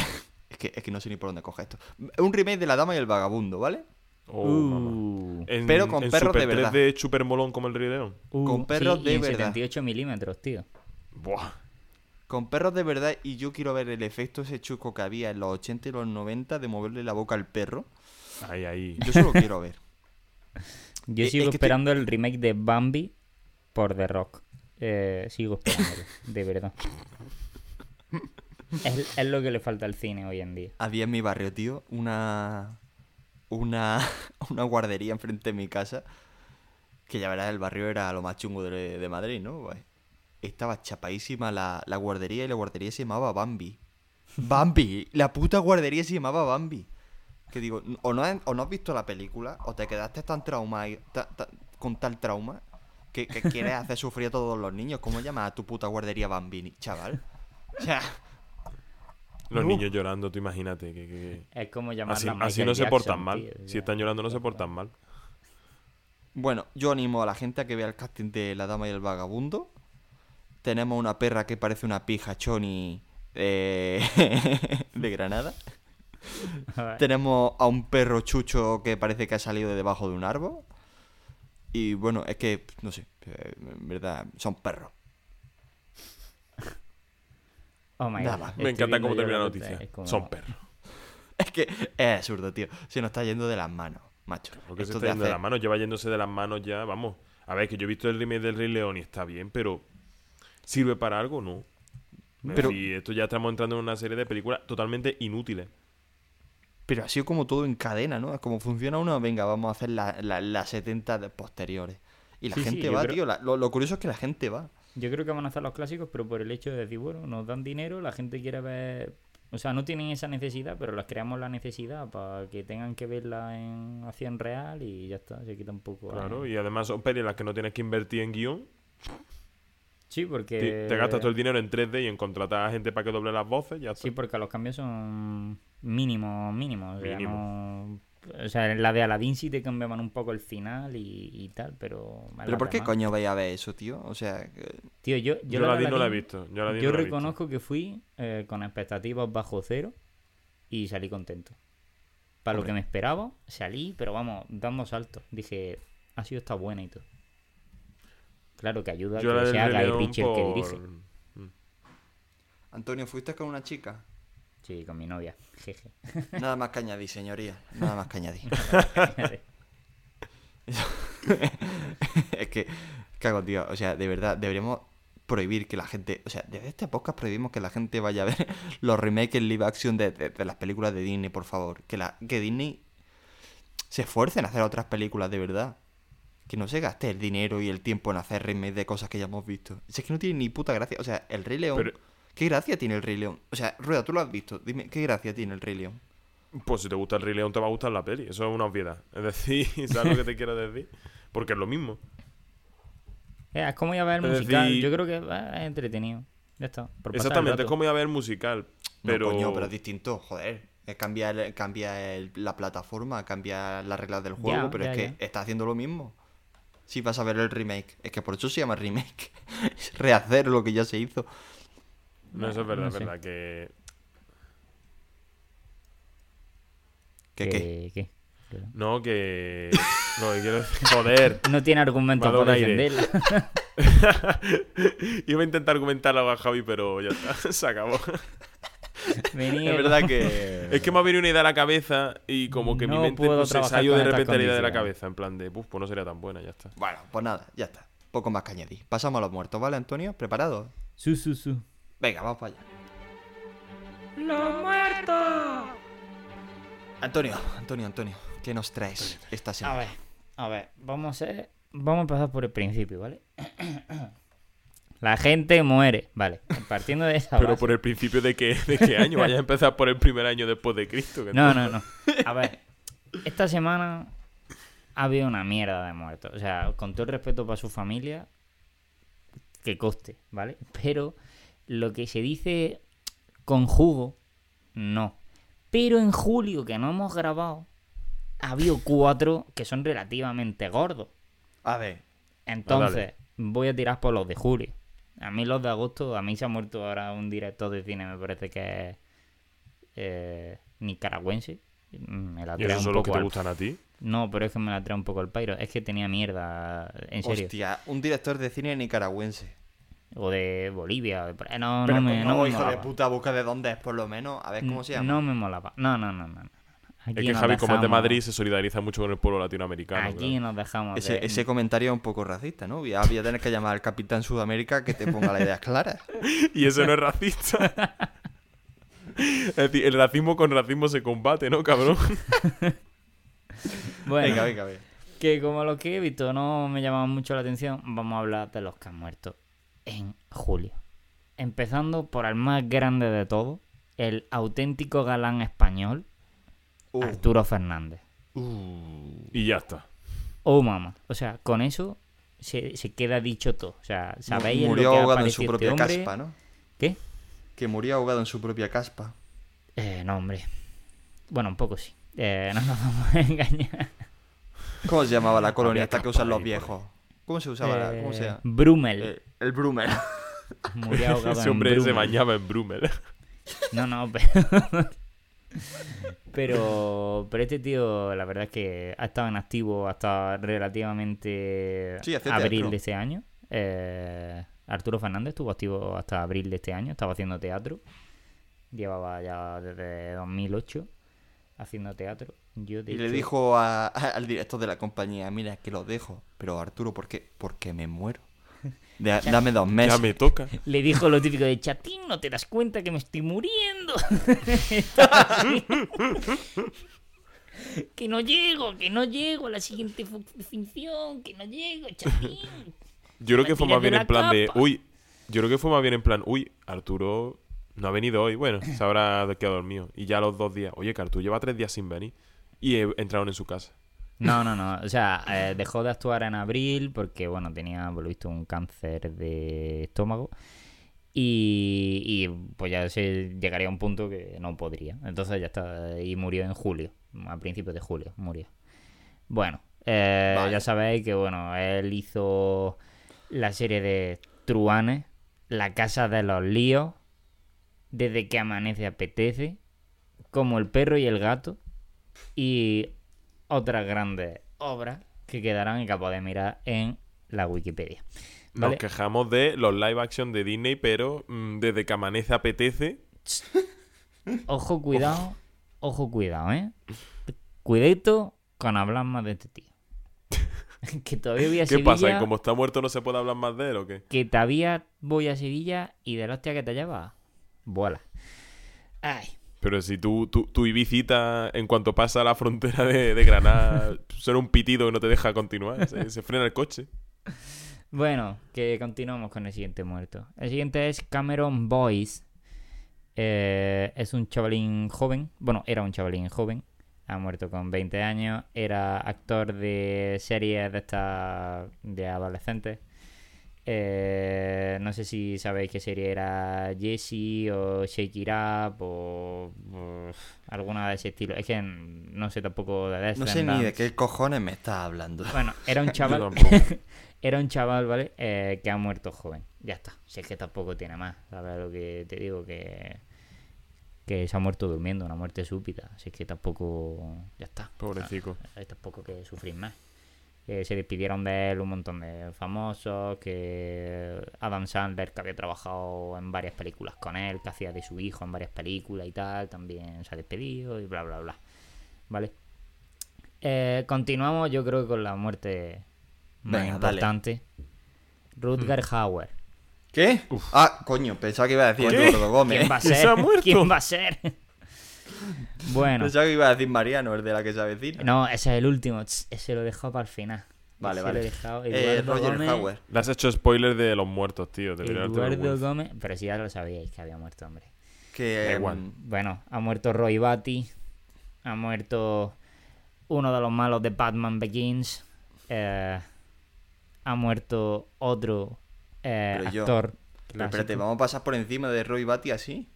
es que, es que no sé ni por dónde coge esto. Un remake de La Dama y el Vagabundo, ¿vale? Oh. Uh, En- Pero con en perros de verdad. 3D super molón como el Rey León. uh, con perros sí, de y en verdad. 78 milímetros, tío. Buah. Con perros de verdad y yo quiero ver el efecto ese chuco que había en los 80 y los 90 de moverle la boca al perro. Ahí, ahí. Yo solo quiero ver. Yo Eh, es sigo que esperando el remake de Bambi por The Rock. Eh, sigo esperándolo, de verdad. Es, es lo que le falta al cine hoy en día. Había en mi barrio, tío, una. Una. Una guardería enfrente de mi casa. Que ya verás, el barrio era lo más chungo de, de Madrid, ¿no? Pues, estaba chapadísima la, la guardería y la guardería se llamaba Bambi. Bambi, la puta guardería se llamaba Bambi. Que digo, o no, o no has visto la película, o te quedaste tan trauma con tal trauma que, que quieres hacer sufrir a todos los niños. ¿Cómo llamas a tu puta guardería Bambi, chaval? O sea, Los No. niños llorando, tú imagínate. Que, que- Es como llamarla Así, Michael así no se portan mal. tío, Si están llorando, no se portan mal. Bueno, yo animo a la gente a que vea el casting de La Dama y el Vagabundo. Tenemos una perra que parece una pija choni eh, de Granada. A. Tenemos a un perro chucho que parece que ha salido de debajo de un árbol. Y bueno, es que, no sé, eh, en verdad, son perros. Oh my Nada God, más. Me encanta cómo termina la la noticia. es como- Son perros. Es que es absurdo, tío. Se nos está yendo de las manos, macho. Porque se Esto está de yendo de hacer- las manos, lleva yéndose de las manos ya, vamos. A ver, que yo he visto el remake del Rey León y está bien, pero ¿sirve para algo? No. Pero- decir, esto ya estamos entrando en una serie de películas totalmente inútiles. Pero ha sido como todo en cadena, ¿no? Es como funciona uno, venga, vamos a hacer las la, las 70 de posteriores. Y la Sí, gente va, creo- tío. la- lo, lo curioso es que la gente va. Yo creo que van a hacer los clásicos, pero por el hecho de decir, bueno, nos dan dinero, la gente quiere ver. O sea, no tienen esa necesidad, pero las creamos la necesidad para que tengan que verla en acción real y ya está, se quita un poco. Claro, eh. y además son pelis en las que no tienes que invertir en guion. Sí, porque. Te, te gastas todo el dinero en 3D y en contratar a gente para que doble las voces, ya está. Sí, porque los cambios son mínimos, mínimos. O sea, Mínimo. no- o sea, en la de Aladdin sí te cambiaban un poco el final y, y tal, pero... ¿Pero por qué demás- coño vais a ver eso, tío? O sea, que- Tío, yo, yo, Yo, la la de di no la he Aladdin- visto. Yo, la di Yo no la he visto. reconozco que fui eh, con expectativas bajo cero y salí contento. Para lo que me esperaba, salí, pero vamos, dando saltos. Dije, ha sido esta buena y todo. Claro que ayuda Yo la que sea Guy Ritchie el que por- dirige. Antonio, ¿fuiste con una chica? Sí, con mi novia. Jeje. Nada más que añadir, señoría. Nada más que añadir. es que, cago, tío. O sea, de verdad, deberíamos prohibir que la gente. O sea, desde este podcast prohibimos que la gente vaya a ver los remakes en live action de, de- de las películas de Disney, por favor. Que, la, que Disney se esfuerce en hacer otras películas de verdad. Que no se gaste el dinero y el tiempo en hacer remakes de cosas que ya hemos visto. Si es que no tiene ni puta gracia. O sea, el Rey León. Pero- ¿Qué gracia tiene el Rey León? O sea, Rueda, tú lo has visto. Dime, ¿qué gracia tiene el Rey León? Pues si te gusta el Rey León te va a gustar la peli. Eso es una obviedad. Es decir, ¿sabes lo que te quiero decir? Porque es lo mismo. Eh, Es como ir a ver el Es musical. decir- Yo creo que eh, es entretenido. Ya está. el Exactamente, es como ir a ver musical. Pero... No, coño, pero es distinto, joder. Es cambiar, cambia el- la plataforma, cambia las reglas del juego, Ya, pero ya, es que ya. está haciendo lo mismo. Si vas a ver el remake, es que por eso se llama remake. es rehacer lo que ya se hizo. No, eso es verdad, No sé. verdad. Que ¿Qué, qué? ¿qué? No, que. No, que quiero decir. Joder. No tiene argumento Me ha dado para defenderla. Iba a intentar argumentarlo a Javi, pero ya está. Se acabó. Venía Es verdad que. Es que me ha venido una idea a la cabeza y como que mi No mente puedo pues, se ido de repente la idea de la cabeza. En plan de, puf, pues no sería tan buena, ya está. Bueno, pues nada, ya está. Poco más que añadir. Pasamos a los muertos, ¿vale, Antonio? ¿Preparado? Su, su, su. Venga, vamos para allá. Antonio, Antonio, Antonio, ¿qué nos traes esta A semana? ver, a ver, vamos a Vamos a empezar por el principio, ¿vale? La gente muere, vale. Partiendo de esa Pero base- por el principio de qué, de qué año, vaya a empezar por el primer año después de Cristo. que No, no, no. A ver, esta semana ha habido una mierda de muertos. O sea, con todo el respeto para su familia, que coste, ¿vale? Pero lo que se dice con jugo, no. Pero en julio, que no hemos grabado, ha habido cuatro que son relativamente gordos. A ver, Entonces, voy a tirar por los de julio. A mí los de agosto, a mí se ha muerto ahora un director de cine, me parece que es eh, nicaragüense. Me la ¿Y esos son los que te al- gustan a ti? No, pero es que me la trae un poco el pairo. Es que tenía mierda, en serio. hostia, un director de cine nicaragüense. O de Bolivia. o de. No, Pero no me, pues no me hijo de puta, busca de dónde es por lo menos. A ver cómo se llama. No me molaba. No, no, no, no. no. Aquí Es que Javi, como es de Madrid, se solidariza mucho con el pueblo latinoamericano. Aquí claro. nos dejamos Ese, de- ese comentario es un poco racista, ¿no? Voy a tener que llamar al capitán Sudamérica que te ponga las ideas claras. Y eso no es racista. es decir, el racismo con racismo se combate, ¿no, cabrón? Bueno, Venga, venga, venga. que como los que he visto no me llamaban mucho la atención, vamos a hablar de los que han muerto en julio. Empezando por el más grande de todos, el auténtico galán español, Uh, Arturo Fernández. uh. Y ya está. Oh, mamá. O sea, con eso se, se queda dicho todo. O sea, ¿sabéis en lo Murió que ahogado en su este propia caspa, ¿no? ¿Qué? Que murió ahogado en su propia caspa. Eh, no, hombre. Bueno, un poco sí. Eh, no nos vamos a engañar. ¿Cómo se llamaba la colonia esta que usan los viejos? ¿Cómo se usaba? la- ¿Cómo se Eh, llama? Brummel. Eh, el Brummel. Murió ahogado Ese en hombre se Brummel. bañaba en Brummel. No, no, pero... Pero, pero este tío, la verdad es que ha estado en activo hasta relativamente Sí, hace abril teatro. de este año. Eh, Arturo Fernández estuvo activo hasta abril de este año, estaba haciendo teatro. Llevaba ya desde 2008 haciendo teatro. Yo, Y le dijo a- a- al director de la compañía, mira, que lo dejo. Pero Arturo, ¿por qué? Porque me muero. Da- dame dos meses. Ya me toca. Le dijo lo típico de chatín, no te das cuenta que me estoy muriendo. Que no llego, que no llego a la siguiente fu- función, que no llego, chatín. Yo creo que fue más bien en plan de, uy, yo creo que fue más bien en plan, uy, Arturo no ha venido hoy, bueno, se habrá quedado dormido. Y ya a los dos días, oye, que Arturo lleva tres días sin venir. Y entraron en su casa. No, no, no. O sea, eh, dejó de actuar en abril porque, bueno, tenía, por lo visto, un cáncer de estómago. Y, y, pues ya se llegaría a un punto que no podría. Entonces ya está. Y murió en julio. A principios de julio murió. Bueno, eh, Vale. ya sabéis que, bueno, él hizo la serie de Truanes, La Casa de los Líos, Desde que amanece apetece, Como el perro y el gato, y otras grandes obras que quedarán y que podéis mirar en la Wikipedia. Nos quejamos de los live action de Disney, pero mm, desde que amanece apetece. Ojo, cuidado, ojo, cuidado, ¿eh? Cuidadito con hablar más de este tío. que todavía voy a ¿Qué Sevilla. pasa? ¿Que como está muerto no se puede hablar más de él o qué? Que todavía voy a Sevilla y de la hostia que te lleva, vuela. Ay, Pero si tú, tú, tu Ibicita, en cuanto pasa la frontera de, Granada, suena un pitido que no te deja continuar. Se, se frena el coche. Bueno, que continuamos con el siguiente muerto. El siguiente es Cameron Boyce. Eh, es un chavalín joven. Bueno, era un chavalín joven. Ha muerto con 20 años. Era actor de series de estas de adolescentes. Eh, no sé si sabéis qué serie era Jessie o Shake It Up o, o alguna de ese estilo. Es que no sé tampoco de No sé ni de qué cojones me estás hablando. Bueno, era un chaval. era un chaval, ¿vale? Eh, que ha muerto joven. Ya está. Si es que tampoco tiene más. ¿Sabes lo que te digo? Que. Que se ha muerto durmiendo, una muerte súbita. Así que tampoco. Ya está. Pobrecico. Hay tampoco que sufrir más. Que se despidieron de él un montón de famosos. Que Adam Sandler, que había trabajado en varias películas con él, que hacía de su hijo en varias películas y tal, también se ha despedido y bla, bla, bla. ¿Vale? Eh, continuamos, yo creo, que con la muerte más Venga, dale. importante. Rutger Hauer. ¿Qué? Ah, coño, pensaba que iba a decir. Eduardo Gómez. ¿Quién va a ¿Que se ser? ¿Quién va a ser? Bueno, Pensaba que iba a decir Mariano, el de la que se avecina. no, ese es el último. Ese lo he dejado para el final. Vale, Ese vale. Lo he dejado. Eh, Roger Gómez, Hauer. Le has hecho spoiler de los muertos, tío. Haberte Eduardo. Gómez. Pero si ya lo sabíais que había muerto, hombre. Que. Em. Bueno, ha muerto Roy Batty. Ha muerto uno de los malos de Batman Begins. eh, ha muerto otro eh, Pero yo- actor. Pero espérate. ¿vamos a pasar por encima de Roy Batty así?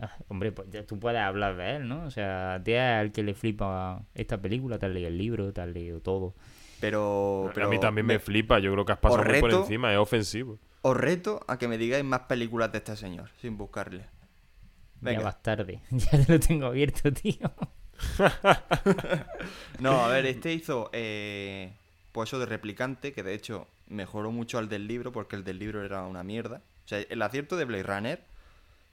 Ah, Hombre, pues ya tú puedes hablar de él, ¿no? O sea, a ti es el que le flipa esta película, te has leído el libro, te has leído todo. Pero. pero a mí también me, flipa. Yo creo que has pasado muy por encima. Es ofensivo. Os reto a que me digáis más películas de este señor, sin buscarle. Ya Venga. vas tarde. Ya te lo tengo abierto, tío. No, a ver, este hizo. Eh, pues eso de replicante, que de hecho mejoró mucho al del libro, porque el del libro era una mierda. O sea, el acierto de Blade Runner,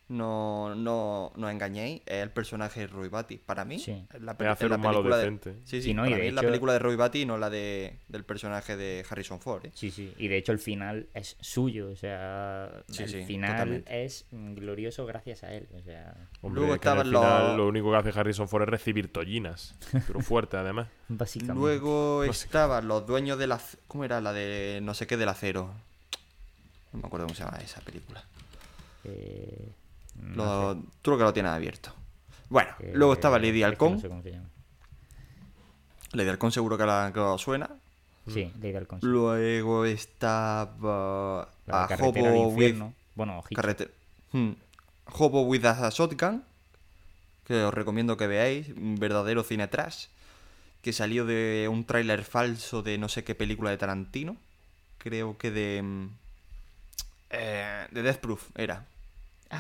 no, no, no engañéis, es el personaje de Roy Batty. Para mí, Sí. es la, Es hacer la un malo película de- decente. Sí, sí, Sí, no, y para de mí es la hecho- película de Roy Batty y no la de, del personaje de Harrison Ford. ¿eh? Sí, sí. Y de hecho el final es suyo. O sea, Sí, el sí, final totalmente. es glorioso gracias a él. O sea, Hombre, Luego es que en el estaban los- final Lo único que hace Harrison Ford es recibir tollinas. Pero fuerte, además. básicamente. Luego estaban los dueños del ac- ¿Cómo era la de no sé qué del acero? No me acuerdo cómo se llama esa película. Eh, no Lo- sé. Tú lo que lo tienes abierto. Bueno, Eh, luego estaba Lady es que Halcón. no sé. Lady Halcón seguro que, la, que suena. Sí, Lady Halcón. sí. Luego estaba La a carretera al Hobo with. Bueno, carrete- hmm. Hobo with a Shotgun, que os recomiendo que veáis, un verdadero cine trash, que salió de un tráiler falso de no sé qué película de Tarantino, creo que de mm, eh, de Death Proof era.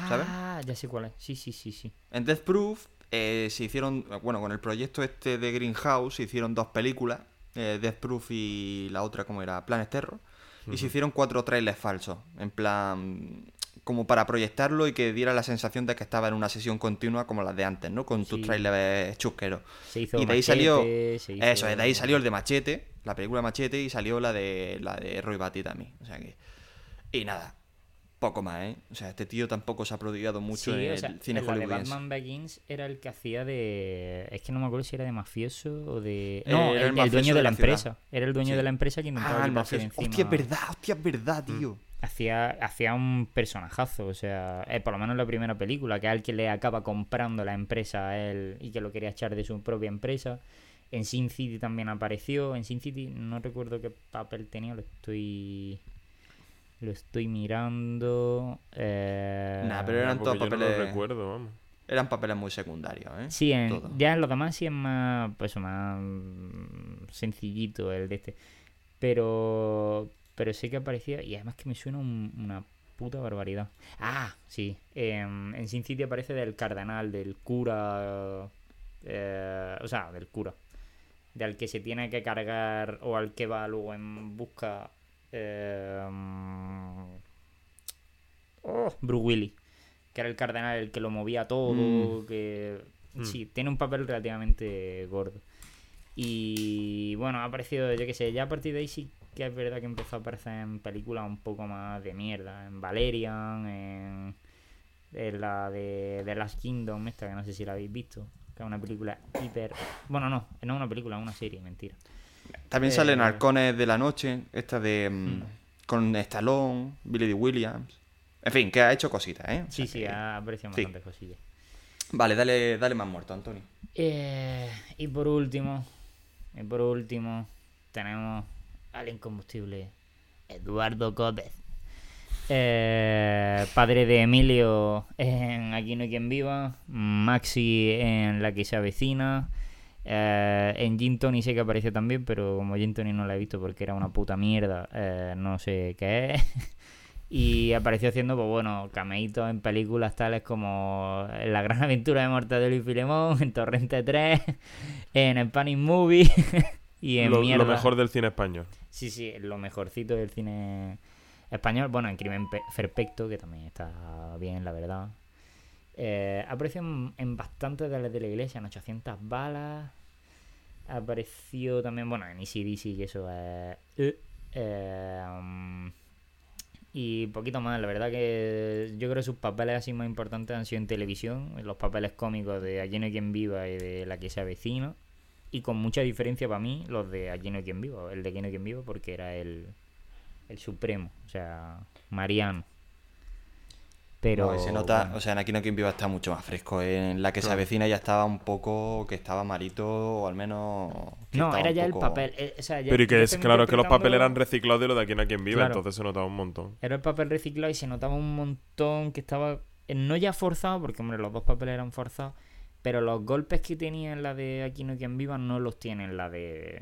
¿Sabes? Ah, ya sé cuál es. Sí, sí, sí, sí. En Death Proof eh, se hicieron, bueno, con el proyecto este de Greenhouse se hicieron dos películas, eh, Death Proof y la otra, como era? Planet Terror. Y se hicieron cuatro trailers falsos, en plan, como para proyectarlo y que diera la sensación de que estaba en una sesión continua como las de antes, ¿no? Con tus trailers chusqueros. Se hizo Y de ahí Machete, salió. se hizo- Eso, de ahí salió el de Machete, la película Machete, y salió la de la de Roy Batty también. O sea que. Y nada. Poco más, ¿eh? O sea, este tío tampoco se ha prodigado mucho Sí, en o el sea, cine hollywoodense. Batman Begins era el que hacía de... Es que no me acuerdo si era de mafioso o de... Eh, No, era el el, el mafioso dueño de de la ciudad. empresa. Era el dueño Sí. de la empresa que intentaba Ah, el encima. Hostia, es verdad, hostia, es verdad, tío. Hacía, hacía un personajazo, o sea, eh, por lo menos en la primera película, que es el que le acaba comprando la empresa a él y que lo quería echar de su propia empresa. En Sin City también apareció. En Sin City no recuerdo qué papel tenía, lo estoy. Lo estoy mirando. Eh... Nah, pero eran todos yo no lo papeles. recuerdo, vamos. Eran papeles muy secundarios, ¿eh? Sí, en- Todo. ya en los demás sí es más, pues más sencillito el de este. Pero, pero sí que aparecía y además que me suena un- una puta barbaridad. Ah, sí. em, en Sin City aparece del cardenal, del cura, eh, o sea, del cura, del que se tiene que cargar o al que va luego en busca. Em, oh, Bruce Willis que era el cardenal el que lo movía todo, Mm. que Mm. sí, tiene un papel relativamente gordo. Y bueno, ha aparecido, yo qué sé, ya a partir de ahí sí que es verdad que empezó a aparecer en películas un poco más de mierda, en Valerian, en, en la de The Last Kingdom, esta que no sé si la habéis visto, que es una película hiper... Bueno, no, no es una película, es una serie, mentira. También Eh, salen Halcones de la Noche, esta de. mm, Con Stallone, Billy D. Williams. En fin, que ha hecho cositas, ¿eh? O Sí, sí, que- ha aparecido sí. bastantes cosillas. Vale, dale, dale más muerto, Antonio. Eh, y por último, y por último, tenemos al incombustible Eduardo Gómez. Eh, padre de Emilio en Aquí no hay quien viva, Maxi en La que se avecina, eh, en Gin Tony sé que apareció también, pero como Gin Tony no la he visto porque era una puta mierda, eh, no sé qué es. Y apareció haciendo, pues bueno, cameitos en películas tales como La gran aventura de Mortadelo y Filemón, en Torrente 3, en Spanish Movie y en Lo, lo mierda. mejor del cine español. Sí, sí, lo mejorcito del cine español. Bueno, en Crimen Pe- Perfecto, que también está bien, la verdad. Eh, apareció en, en bastantes de las de la iglesia, en 800 balas. Apareció también, bueno, en Easy Dizzy, que eso es... eh, eh, um, y poquito más, la verdad que yo creo que sus papeles así más importantes han sido en televisión, los papeles cómicos de Aquí no hay quien viva y de La que se avecina. Y con mucha diferencia para mí los de Aquí no hay quien viva, el de Aquí no hay quien viva porque era el, el supremo, o sea, Mariano. Pero No, se nota, bueno, o sea, en Aquí no quien viva está mucho más fresco. ¿eh? En la que se avecina ya estaba un poco que estaba malito, o al menos. no, era ya el papel. eh, o sea, ya- Pero y que es, claro, que los papeles eran reciclados de lo de aquí a quien Claro. entonces se notaba un montón. Era el papel reciclado y se notaba un montón que estaba eh, no ya forzado, porque hombre, los dos papeles eran forzados, pero los golpes que tenía en la de Aquí no quien viva no los tiene en la de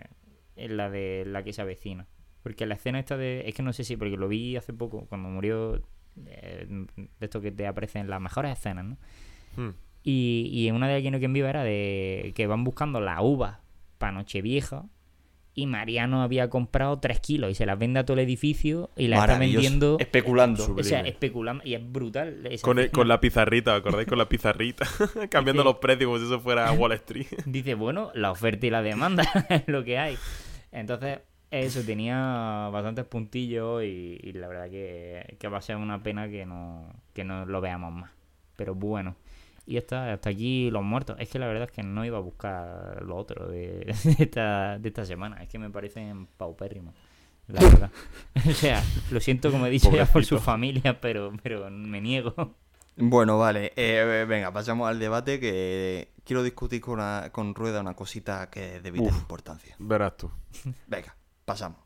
en la de la que se avecina. Porque la escena esta de es que no sé si porque lo vi hace poco cuando murió de esto que te aparecen las mejores escenas, ¿no? Hmm. Y, y una de Aquí no quien viva era de que van buscando la uva para Nochevieja y Mariano había comprado 3 kilos y se las vende a todo el edificio y la está vendiendo Especulando. O sea, especulando. Y es brutal. Con, el- con la pizarrita, ¿os ¿acordáis? Con la pizarrita. Cambiando los precios como si eso fuera Wall Street. Dice, bueno, la oferta y la demanda es lo que hay. Entonces, eso tenía bastantes puntillos y, y la verdad que, que va a ser una pena que no, que no lo veamos más. Pero bueno. Y está, hasta aquí los muertos. Es que la verdad es que no iba a buscar lo otro de, de esta, de esta semana. Es que me parecen paupérrimos. La verdad. o sea, lo siento como he dicho ya por su familia, pero, pero me niego. Bueno, vale. eh, venga, pasamos al debate que quiero discutir con, una- con Rueda una cosita que es de vital Uf. importancia. Verás tú. Venga, pasamos.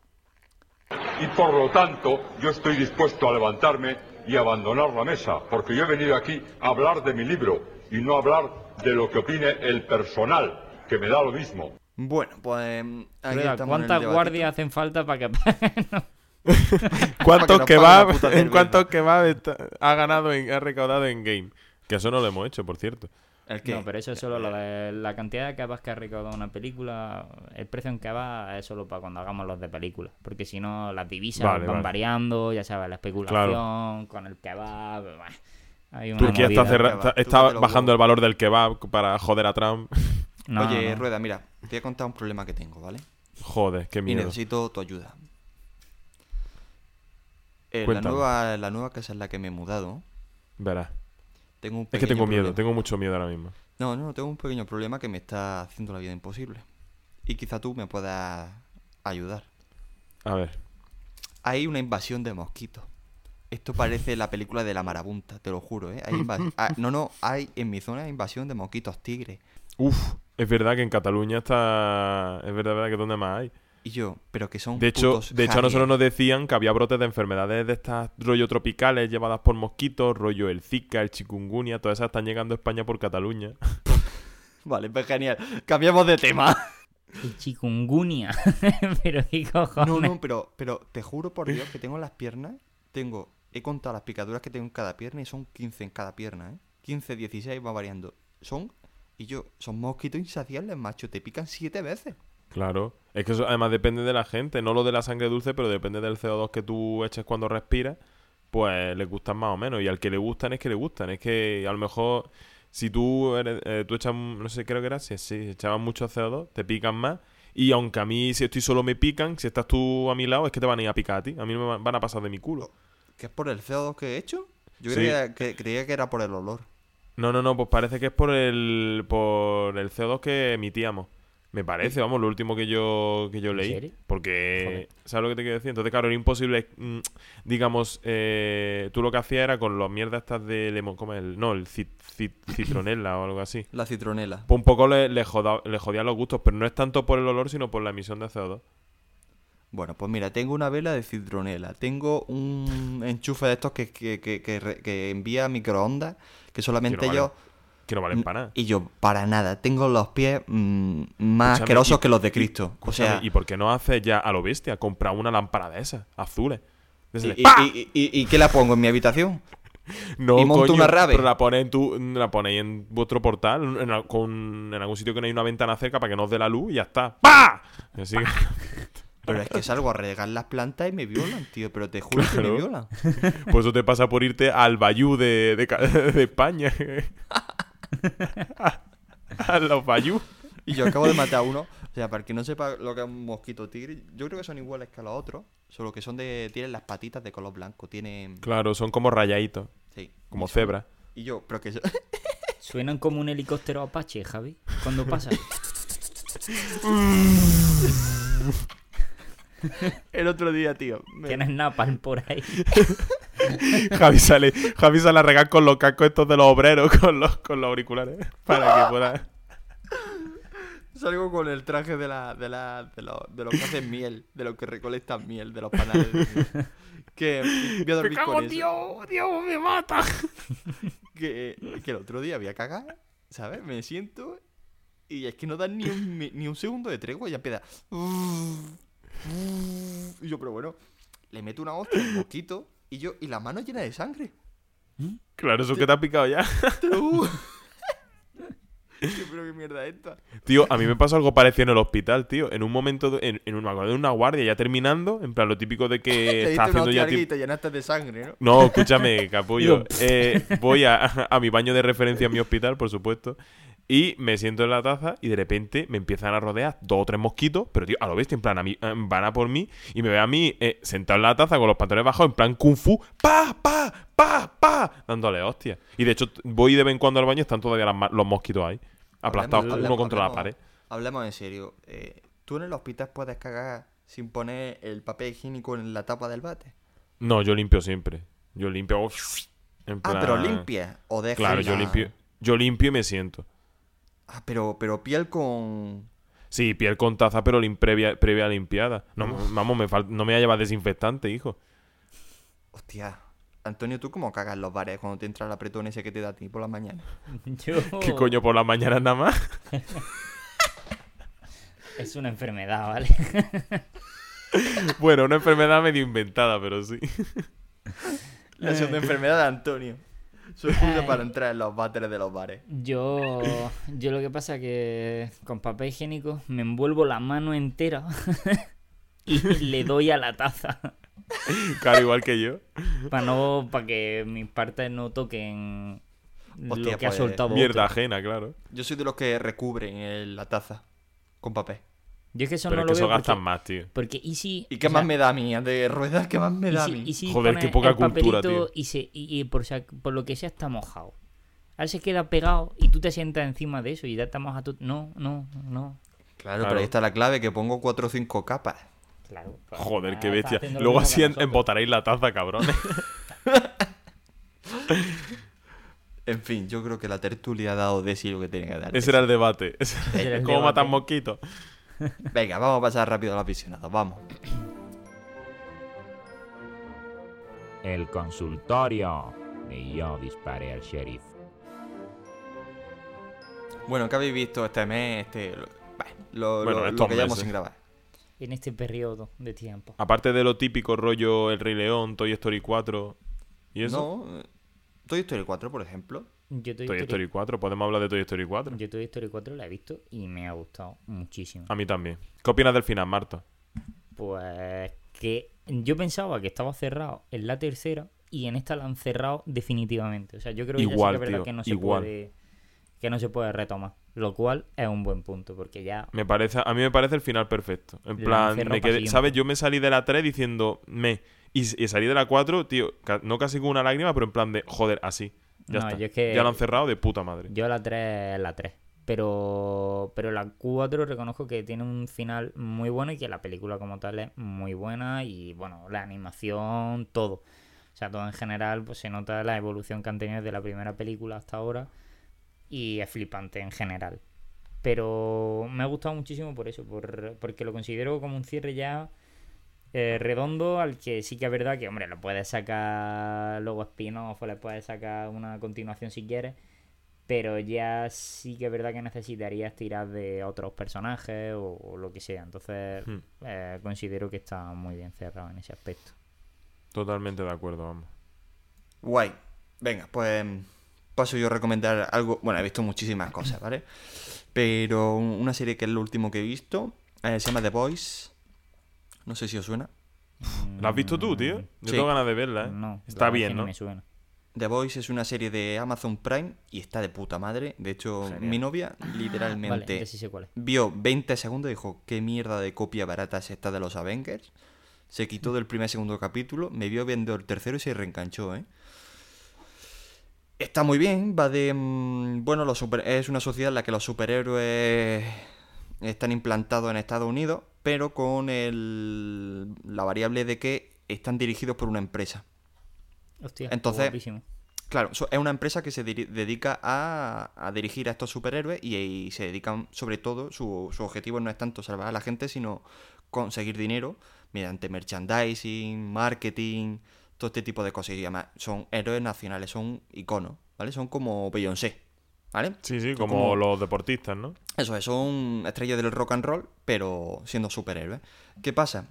Y por lo tanto, yo estoy dispuesto a levantarme y abandonar la mesa, porque yo he venido aquí a hablar de mi libro y no a hablar de lo que opine el personal, que me da lo mismo. Bueno, pues aquí Rueda, estamos en el ¿Cuántas guardias hacen falta para que ¿Cuántos que va, en cuántos que va ha ganado, en, ha recaudado en game? Que eso no lo hemos hecho, por cierto. ¿El qué? No, pero eso es solo lo de la cantidad de kebabs que ha recaudado una película. El precio en kebab es solo para cuando hagamos los de película. Porque si no, las divisas Vale, van vale. variando, ya sabes, la especulación con el kebab. Hay una Turquía está, kebab, bajando el valor del kebab para joder a Trump. No, Oye, no. Rueda, mira, te voy a contar un problema que tengo, ¿vale? Joder, qué Y miedo. necesito tu ayuda. Eh, la, nueva, la nueva casa en la que me he mudado, Verás. Tengo un Es que tengo miedo, problema. tengo mucho miedo ahora mismo. No, no, tengo un pequeño problema que me está haciendo la vida imposible. Y quizá tú me puedas ayudar. A ver. Hay una invasión de mosquitos. Esto parece la película de la marabunta, te lo juro, ¿eh? Hay ah, no, no, hay en mi zona invasión de mosquitos tigres. Uf, es verdad que en Cataluña está. Es verdad, verdad que donde más hay. Y yo, pero que son De hecho, putos de hecho a nosotros nos decían que había brotes de enfermedades de estas rollo tropicales llevadas por mosquitos, rollo el Zika, el chikungunya, todas esas están llegando a España por Cataluña. Vale, pues genial. Cambiamos de tema. El chikungunya. pero qué cojones. No, no, pero, pero te juro por Dios que tengo en las piernas, tengo, he contado las picaduras que tengo en cada pierna y son 15 en cada pierna, ¿eh? 15, 16, va variando. Son, y yo, son mosquitos insaciables, macho, te pican siete veces. Claro. Es que eso además depende de la gente, no lo de la sangre dulce, pero depende del CO2 que tú eches cuando respiras, pues les gustan más o menos. Y al que le gustan es que le gustan. Es que a lo mejor si tú, eres- eh, tú echas, no sé, creo que era, si, si echabas mucho CO2, te pican más. Y aunque a mí, si estoy solo, me pican, si estás tú a mi lado, es que te van a ir a picar a ti. A mí me van- van a pasar de mi culo. ¿Que es por el CO2 que he hecho? Yo Sí. creía, que, creía que era por el olor. No, no, no, pues parece que es por el, por el CO2 que emitíamos. Me parece, vamos, lo último que yo, que yo ¿En leí. serio? Porque, Joder. ¿sabes lo que te quiero decir? Entonces, claro, era imposible, mm, digamos, eh, tú lo que hacías era con las mierdas estas de lemon, ¿cómo es? El, no, el cit- cit- citronela o algo así. La citronela. Pues un poco le, le, joda- le jodía los gustos, pero no es tanto por el olor, sino por la emisión de CO2. Bueno, pues mira, tengo una vela de citronela. Tengo un enchufe de estos que, que, que, que envía microondas, que solamente no yo... Que no valen para nada. Y yo, para nada, tengo los pies mm, más Escúchame, asquerosos y- que los de Cristo. O Escúchame, sea, ¿y por qué no haces ya a lo bestia? Comprar una lámpara de esas, azules. ¿y, y- y- y- y qué la pongo en mi habitación? No, y monto coño, una rave. Pero la ponéis en, tu, la ponéis en vuestro portal, en, con, en algún sitio que no hay una ventana cerca para que no os dé la luz y ya está. ¡Pa! Así que- Pero es que salgo a regar las plantas y me violan, tío. Pero te juro que me violan. pues eso te pasa por irte al Bayú de, de, de España. a los Bayú. Y yo acabo de matar a uno. O sea, para el que no sepa lo que es un mosquito tigre, yo creo que son iguales que los otros. Solo que son de. Tienen las patitas de color blanco. Tienen. Claro, son como rayaditos, Sí. como y son- cebras. Y yo, pero que. Suenan como un helicóptero Apache, Javi. Cuando pasa. El otro día, tío. me- Tienes napalm por ahí. Javi sale, Javi sale a regar con los cascos estos de los obreros, con los, con los auriculares, para que pueda... Salgo con el traje de la, de la, de los, de los que hacen miel, de los que recolectan miel, de los panales. de miel. Que voy a dormir con eso. Dios! ¡Dios, me mata! Que, que el otro día voy a cagar, ¿sabes? Me siento y es que no dan ni un, ni un segundo de tregua y ya empieza. Y yo, pero bueno, le meto una hostia al mosquito y yo, y la mano llena de sangre. Claro, eso que te ha picado ya. Te pero qué mierda es esta. Tío, a mí me pasó algo parecido en el hospital, tío. En un momento, de- en, en, una, en una guardia, ya terminando, en plan lo típico de que diste está una haciendo ya y llenaste de sangre, ¿no? No, escúchame, capullo. Eh, voy a, a mi baño de referencia en mi hospital, por supuesto. Y me siento en la taza y de repente me empiezan a rodear dos o tres mosquitos, pero tío, a lo bestia, en plan, a mí, eh, van a por mí y me ve a mí eh, sentado en la taza con los pantalones bajados, en plan kung fu, pa, pa, pa, pa, dándole hostia. Y de hecho, voy de vez en cuando al baño están todavía las los mosquitos ahí, aplastados Hablemos- uno contra la pared. Hablemos en serio. eh, ¿Tú en el hospital puedes cagar sin poner el papel higiénico en la tapa del bate? No, yo limpio siempre. Yo limpio. en Ah, pero limpias o dejas Claro, yo limpio. Yo limpio y me siento. Ah, pero, pero piel con... Sí, piel con taza, pero lim- previa, previa limpiada. No, vamos, me no me voy a llevar desinfectante, hijo. Hostia. Antonio, ¿tú cómo cagas en los bares cuando te entra el apretón ese que te da a ti por la mañana? Yo... ¿Qué coño por las mañanas nada más? Es una enfermedad, ¿vale? bueno, una enfermedad medio inventada, pero sí. La segunda enfermedad de Antonio. Su excusa para entrar en los váteres de los bares. Yo, yo lo que pasa que con papel higiénico me envuelvo la mano entera y le doy a la taza Claro, igual que yo. para no, para que mis partes no toquen Hostia, lo que ha pues, soltado Mierda otro. ajena, claro. Yo soy de los que recubren el- la taza con papel. Yo es que eso Pero no es que lo eso veo gastan porque, más, tío. porque y si ¿Y qué más sea, me da a mí? De ruedas, ¿qué más me da a mí? y si Joder, qué poca el cultura, tío. Y, se, y, y por, lo que sea está mojado. Ahora se queda pegado y tú te sientas encima de eso y ya estamos a tu... No, no, no. Claro, Claro. pero ahí está la clave, que pongo cuatro o cinco capas. Claro. pues, Joder, qué está bestia. Luego así embotaréis la taza, cabrones. En fin, yo creo que la tertulia ha dado de sí lo que tenía que dar. Ese era el debate. ¿Cómo matan mosquitos? Venga, vamos a pasar rápido a los aficionados, vamos. El consultorio de Yo disparé al sheriff. Bueno, ¿qué habéis visto este mes? Este, lo, lo- Bueno, lo- que llevamos sin grabar. En este periodo de tiempo. Aparte de lo típico rollo El Rey León, Toy Story 4 y eso. No, eh, Toy Story 4, por ejemplo. Yo Toy, Toy Story 4, podemos hablar de Toy Story 4. Yo Toy Story 4 la he visto y me ha gustado muchísimo. A mí también. ¿Qué opinas del final, Marta? Pues que yo pensaba que estaba cerrado en la tercera y en esta la han cerrado definitivamente. O sea, yo creo que sí Igual, que es verdad tío, que no se igual. puede que no se puede retomar, lo cual es un buen punto porque ya Me parece, a mí me parece el final perfecto. En La plan, me quedé-. ¿sabes? Yo me salí de la 3 diciendo me. Y, y salí de la 4, tío, no casi con una lágrima, pero en plan de joder, así. Ya No, está. yo es que- Ya lo han cerrado de puta madre. yo la 3 es la 3. Pero, pero la 4 reconozco que tiene un final muy bueno y que la película como tal es muy buena y bueno, la animación, todo. O sea, todo en general, pues se nota la evolución que han tenido desde la primera película hasta ahora y es flipante en general. Pero me ha gustado muchísimo por eso, por, porque lo considero como un cierre ya eh, redondo al que sí que es verdad que, hombre, le puedes sacar luego spin-off o le puedes sacar una continuación si quieres, pero ya sí que es verdad que necesitarías tirar de otros personajes o, o lo que sea. Entonces, Hmm. eh, considero que está muy bien cerrado en ese aspecto. Totalmente de acuerdo, vamos. Guay. Venga, pues paso yo a recomendar algo. Bueno, he visto muchísimas cosas, ¿vale? Pero una serie que es lo último que he visto eh, se llama The Voice. No sé si os suena. ¿La has visto tú, tío? Yo Sí. tengo ganas de verla, ¿eh? No, Está bien, ¿no? me suena. The Voice es una serie de Amazon Prime y está de puta madre. De hecho, mi novia literalmente sí sé cuál es. vio 20 segundos y dijo, qué mierda de copia barata es esta de los Avengers. Se quitó del primer segundo capítulo, me vio viendo el tercero y se reenganchó, ¿eh? Está muy bien, va de... mm, Bueno, los super- es una sociedad en la que los superhéroes están implantados en Estados Unidos, pero con el, la variable de que están dirigidos por una empresa. Hostia, Entonces- guapísimo. Claro, es una empresa que se dedica a, a dirigir a estos superhéroes y, y se dedican, sobre todo, su, su objetivo no es tanto salvar a la gente, sino conseguir dinero mediante merchandising, marketing, todo este tipo de cosas. Y además son héroes nacionales, son iconos, ¿vale? Son como Beyoncé, ¿vale? Sí, sí, como, los deportistas, ¿no? Eso es, son estrellas del rock and roll, pero siendo superhéroes. ¿Qué pasa?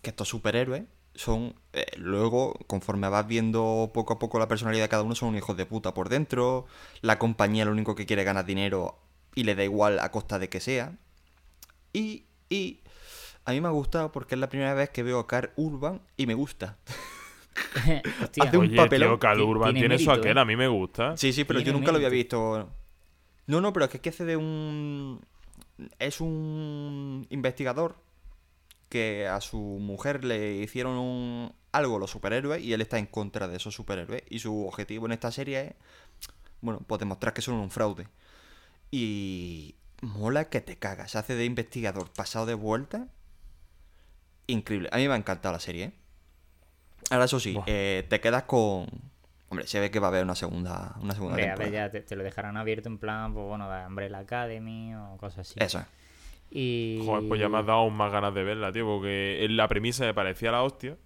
Que estos superhéroes son, eh, luego, conforme vas viendo poco a poco la personalidad de cada uno, son un hijos de puta por dentro. La compañía lo único que quiere es ganar dinero y le da igual a costa de que sea. Y, y a mí me ha gustado porque es la primera vez que veo a Carl Urban y me gusta. Hostia, Hace un Oye, papelón. tío, Cal Urban tiene tiene su aquel, ¿eh? a mí me gusta. Sí, sí, pero yo nunca lo había visto. No, no, pero es que, es que hace de un. Es un investigador que a su mujer le hicieron un... algo los superhéroes y él está en contra de esos superhéroes. Y su objetivo en esta serie es, bueno, pues demostrar que son un fraude. Y mola que te cagas. Se hace de investigador pasado de vuelta. Increíble. A mí me ha encantado la serie, ¿eh? Ahora, eso sí, eh, te quedas con... Hombre, se ve que va a haber una segunda, una segunda Hombre, a ver, temporada. ya te, te lo dejarán abierto en plan, pues bueno, de Umbrella Academy o cosas así. Eso es. Y... Joder, pues ya me has dado más ganas de verla, tío, porque en la premisa me parecía la hostia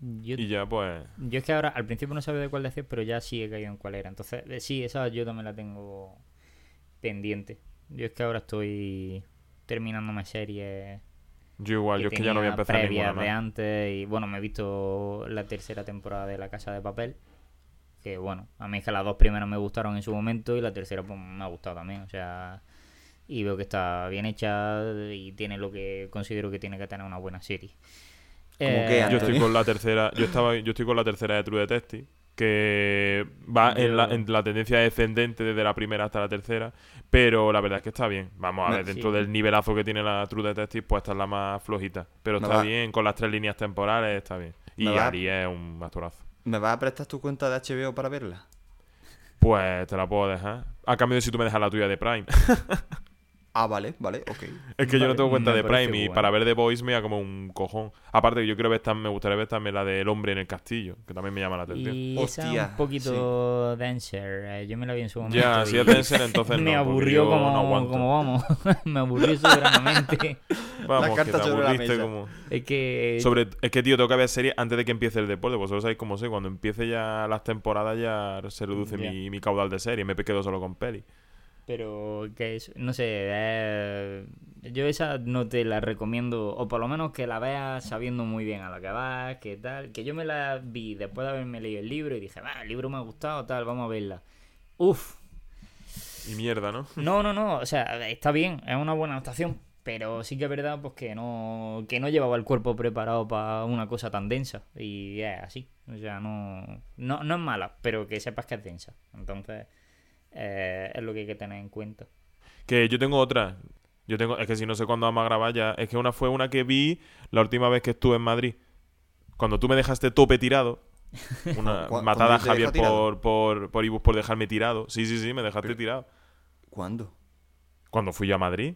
Yo, y ya pues... yo es que ahora, al principio no sabía de cuál decir, pero ya sí he caído en cuál era. Entonces, eh, sí, esa yo también la tengo pendiente. Yo es que ahora estoy terminándome series Yo igual, yo es que ya no voy a empezar ninguna de antes y bueno, me he visto la tercera temporada de La Casa de Papel, Que bueno, a mí es que las dos primeras me gustaron en su momento y la tercera pues me ha gustado también. O sea, y veo que está bien hecha y tiene lo que considero que tiene que tener una buena serie. ¿Cómo Eh, qué, Yo estoy con la tercera, yo estaba, yo estoy con la tercera de True Detective, que va en, la, en la tendencia descendente desde la primera hasta la tercera, pero la verdad es que está bien. Vamos a ver, dentro sí. del nivelazo que tiene la True Detective, pues esta es la más flojita. Pero está va- bien, con las tres líneas temporales está bien. Y va- Ari es un actorazo. ¿Me vas a prestar tu cuenta de HBO para verla? Pues te la puedo dejar. A cambio de si tú me dejas la tuya de Prime. Ah, vale, vale, ok. Es que yo no tengo cuenta de Prime y para ver The Voice me da como un cojón. Aparte que yo quiero ver también, me gustaría ver también la del hombre en el castillo, que también me llama la atención. Y esa Hostia, un poquito denser. eh, Yo me la vi en su momento. Ya, si y es Denser, entonces me no, aburrió como, no como vamos. me aburrió soberanamente. Vamos, que te sobre la aburriste mesa. como... es que. Sobre, es que, tío, tengo que ver series antes de que empiece el deporte. Vosotros sabéis cómo soy. Cuando empiece ya las temporadas ya se reduce mi caudal de series. Me quedo solo con peli. Pero que es, no sé, eh, yo esa no te la recomiendo, o por lo menos que la veas sabiendo muy bien a lo que vas, que tal, que yo me la vi después de haberme leído el libro y dije, va, el libro me ha gustado, tal, vamos a verla. Uf, Y mierda, ¿no? no, no, no, o sea, está bien, es una buena adaptación, pero sí que es verdad pues que no, que no llevaba el cuerpo preparado para una cosa tan densa, y es así, o sea, no, no, no es mala, pero que sepas que es densa, entonces eh, es lo que hay que tener en cuenta. Que yo tengo otra. Yo tengo, es que si no sé cuándo vamos a grabar ya. Es que una fue una que vi la última vez que estuve en Madrid. Cuando tú me dejaste tope tirado. Una ¿Cu- matada a Javier por, por, por ibus por dejarme tirado. Sí, sí, sí, me dejaste tirado. ¿Cuándo? Cuando fui yo a Madrid.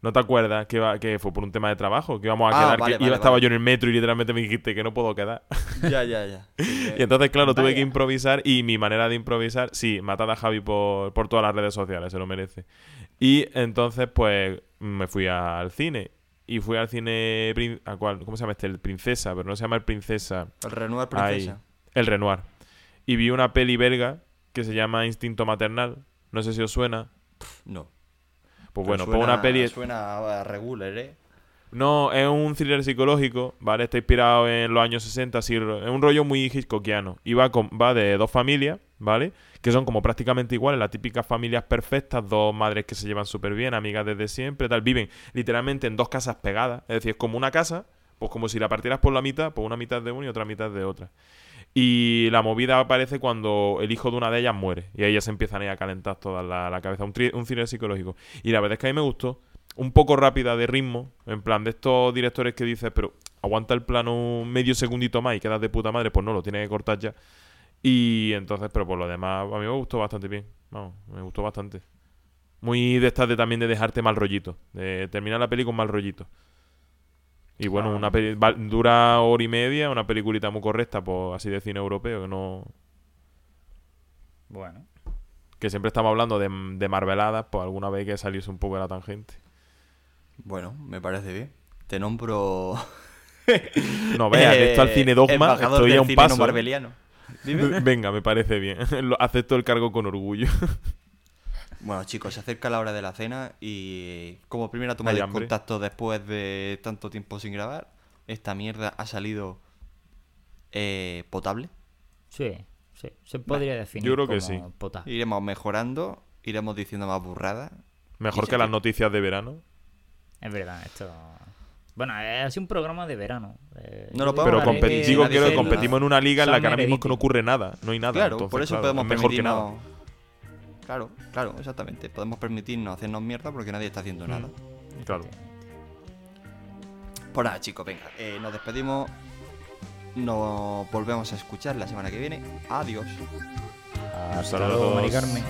¿No te acuerdas que, iba- que fue por un tema de trabajo? Que íbamos a Ah, quedar. vale, que vale, iba- estaba vale. yo en el metro y literalmente me dijiste que no puedo quedar. ya, ya, ya. Sí, Y entonces, claro, tuve que improvisar y mi manera de improvisar, sí, matada a Javi por, por todas las redes sociales, se lo merece. Y entonces, pues, me fui al cine. Y fui al cine... ¿a cuál? ¿Cómo se llama este? El Princesa, pero no se llama el Princesa. El Renoir Ahí. Princesa. El Renoir. Y vi una peli belga que se llama Instinto Maternal. No sé si os suena. No. Pues bueno, pues una peli... Suena a regular, ¿eh? No, es un thriller psicológico, ¿vale? Está inspirado en los años 60, así, es un rollo muy hitchcockiano. Y va, con- va de dos familias, ¿vale? Que son como prácticamente iguales, las típicas familias perfectas, dos madres que se llevan súper bien, amigas desde siempre, tal. Viven literalmente en dos casas pegadas, es decir, es como una casa, pues como si la partieras por la mitad, pues una mitad de una y otra mitad de otra. Y la movida aparece cuando el hijo de una de ellas muere. Y ahí ya se empiezan a calentar toda la, cabeza. Un, un thriller psicológico. Y la verdad es que a mí me gustó. Un poco rápida de ritmo. En plan, de estos directores que dices, pero aguanta el plano medio segundito más y quedas de puta madre. Pues no, lo tiene que cortar ya. Y entonces, pero por lo demás, a mí me gustó bastante bien. Vamos, me gustó bastante. Muy de estas de también de dejarte mal rollito. De terminar la peli con mal rollito. Y bueno, una peli va- dura hora y media, una peliculita muy correcta, pues así de cine europeo, que no. Bueno. Que siempre estamos hablando de, de marveladas, pues alguna vez hay que salirse un poco de la tangente. Bueno, me parece bien. Te nombro. No veas, de esto al eh, cine dogma estoy a un cine paso. no marveliano. Dime. Venga, me parece bien. Lo- Acepto el cargo con orgullo. Bueno, chicos, se acerca la hora de la cena y como primera toma de contacto después de tanto tiempo sin grabar, esta mierda ha salido eh, potable. Sí, sí. Se podría definir yo creo que como sí. potable. Iremos mejorando, iremos diciendo más burradas. Mejor que las noticias de verano. Es verdad, esto... Bueno, es un programa de verano. eh, No lo podemos Pero digo que competimos en una liga en la que ahora mismo no ocurre nada. No hay nada. claro, entonces, por eso claro, podemos es mejor que nada. Claro, claro, exactamente. Podemos permitirnos hacernos mierda porque nadie está haciendo nada. Claro. Pues nada, chicos, venga, eh, nos despedimos. Nos volvemos a escuchar la semana que viene. Adiós. Hasta luego, Mari Carmen.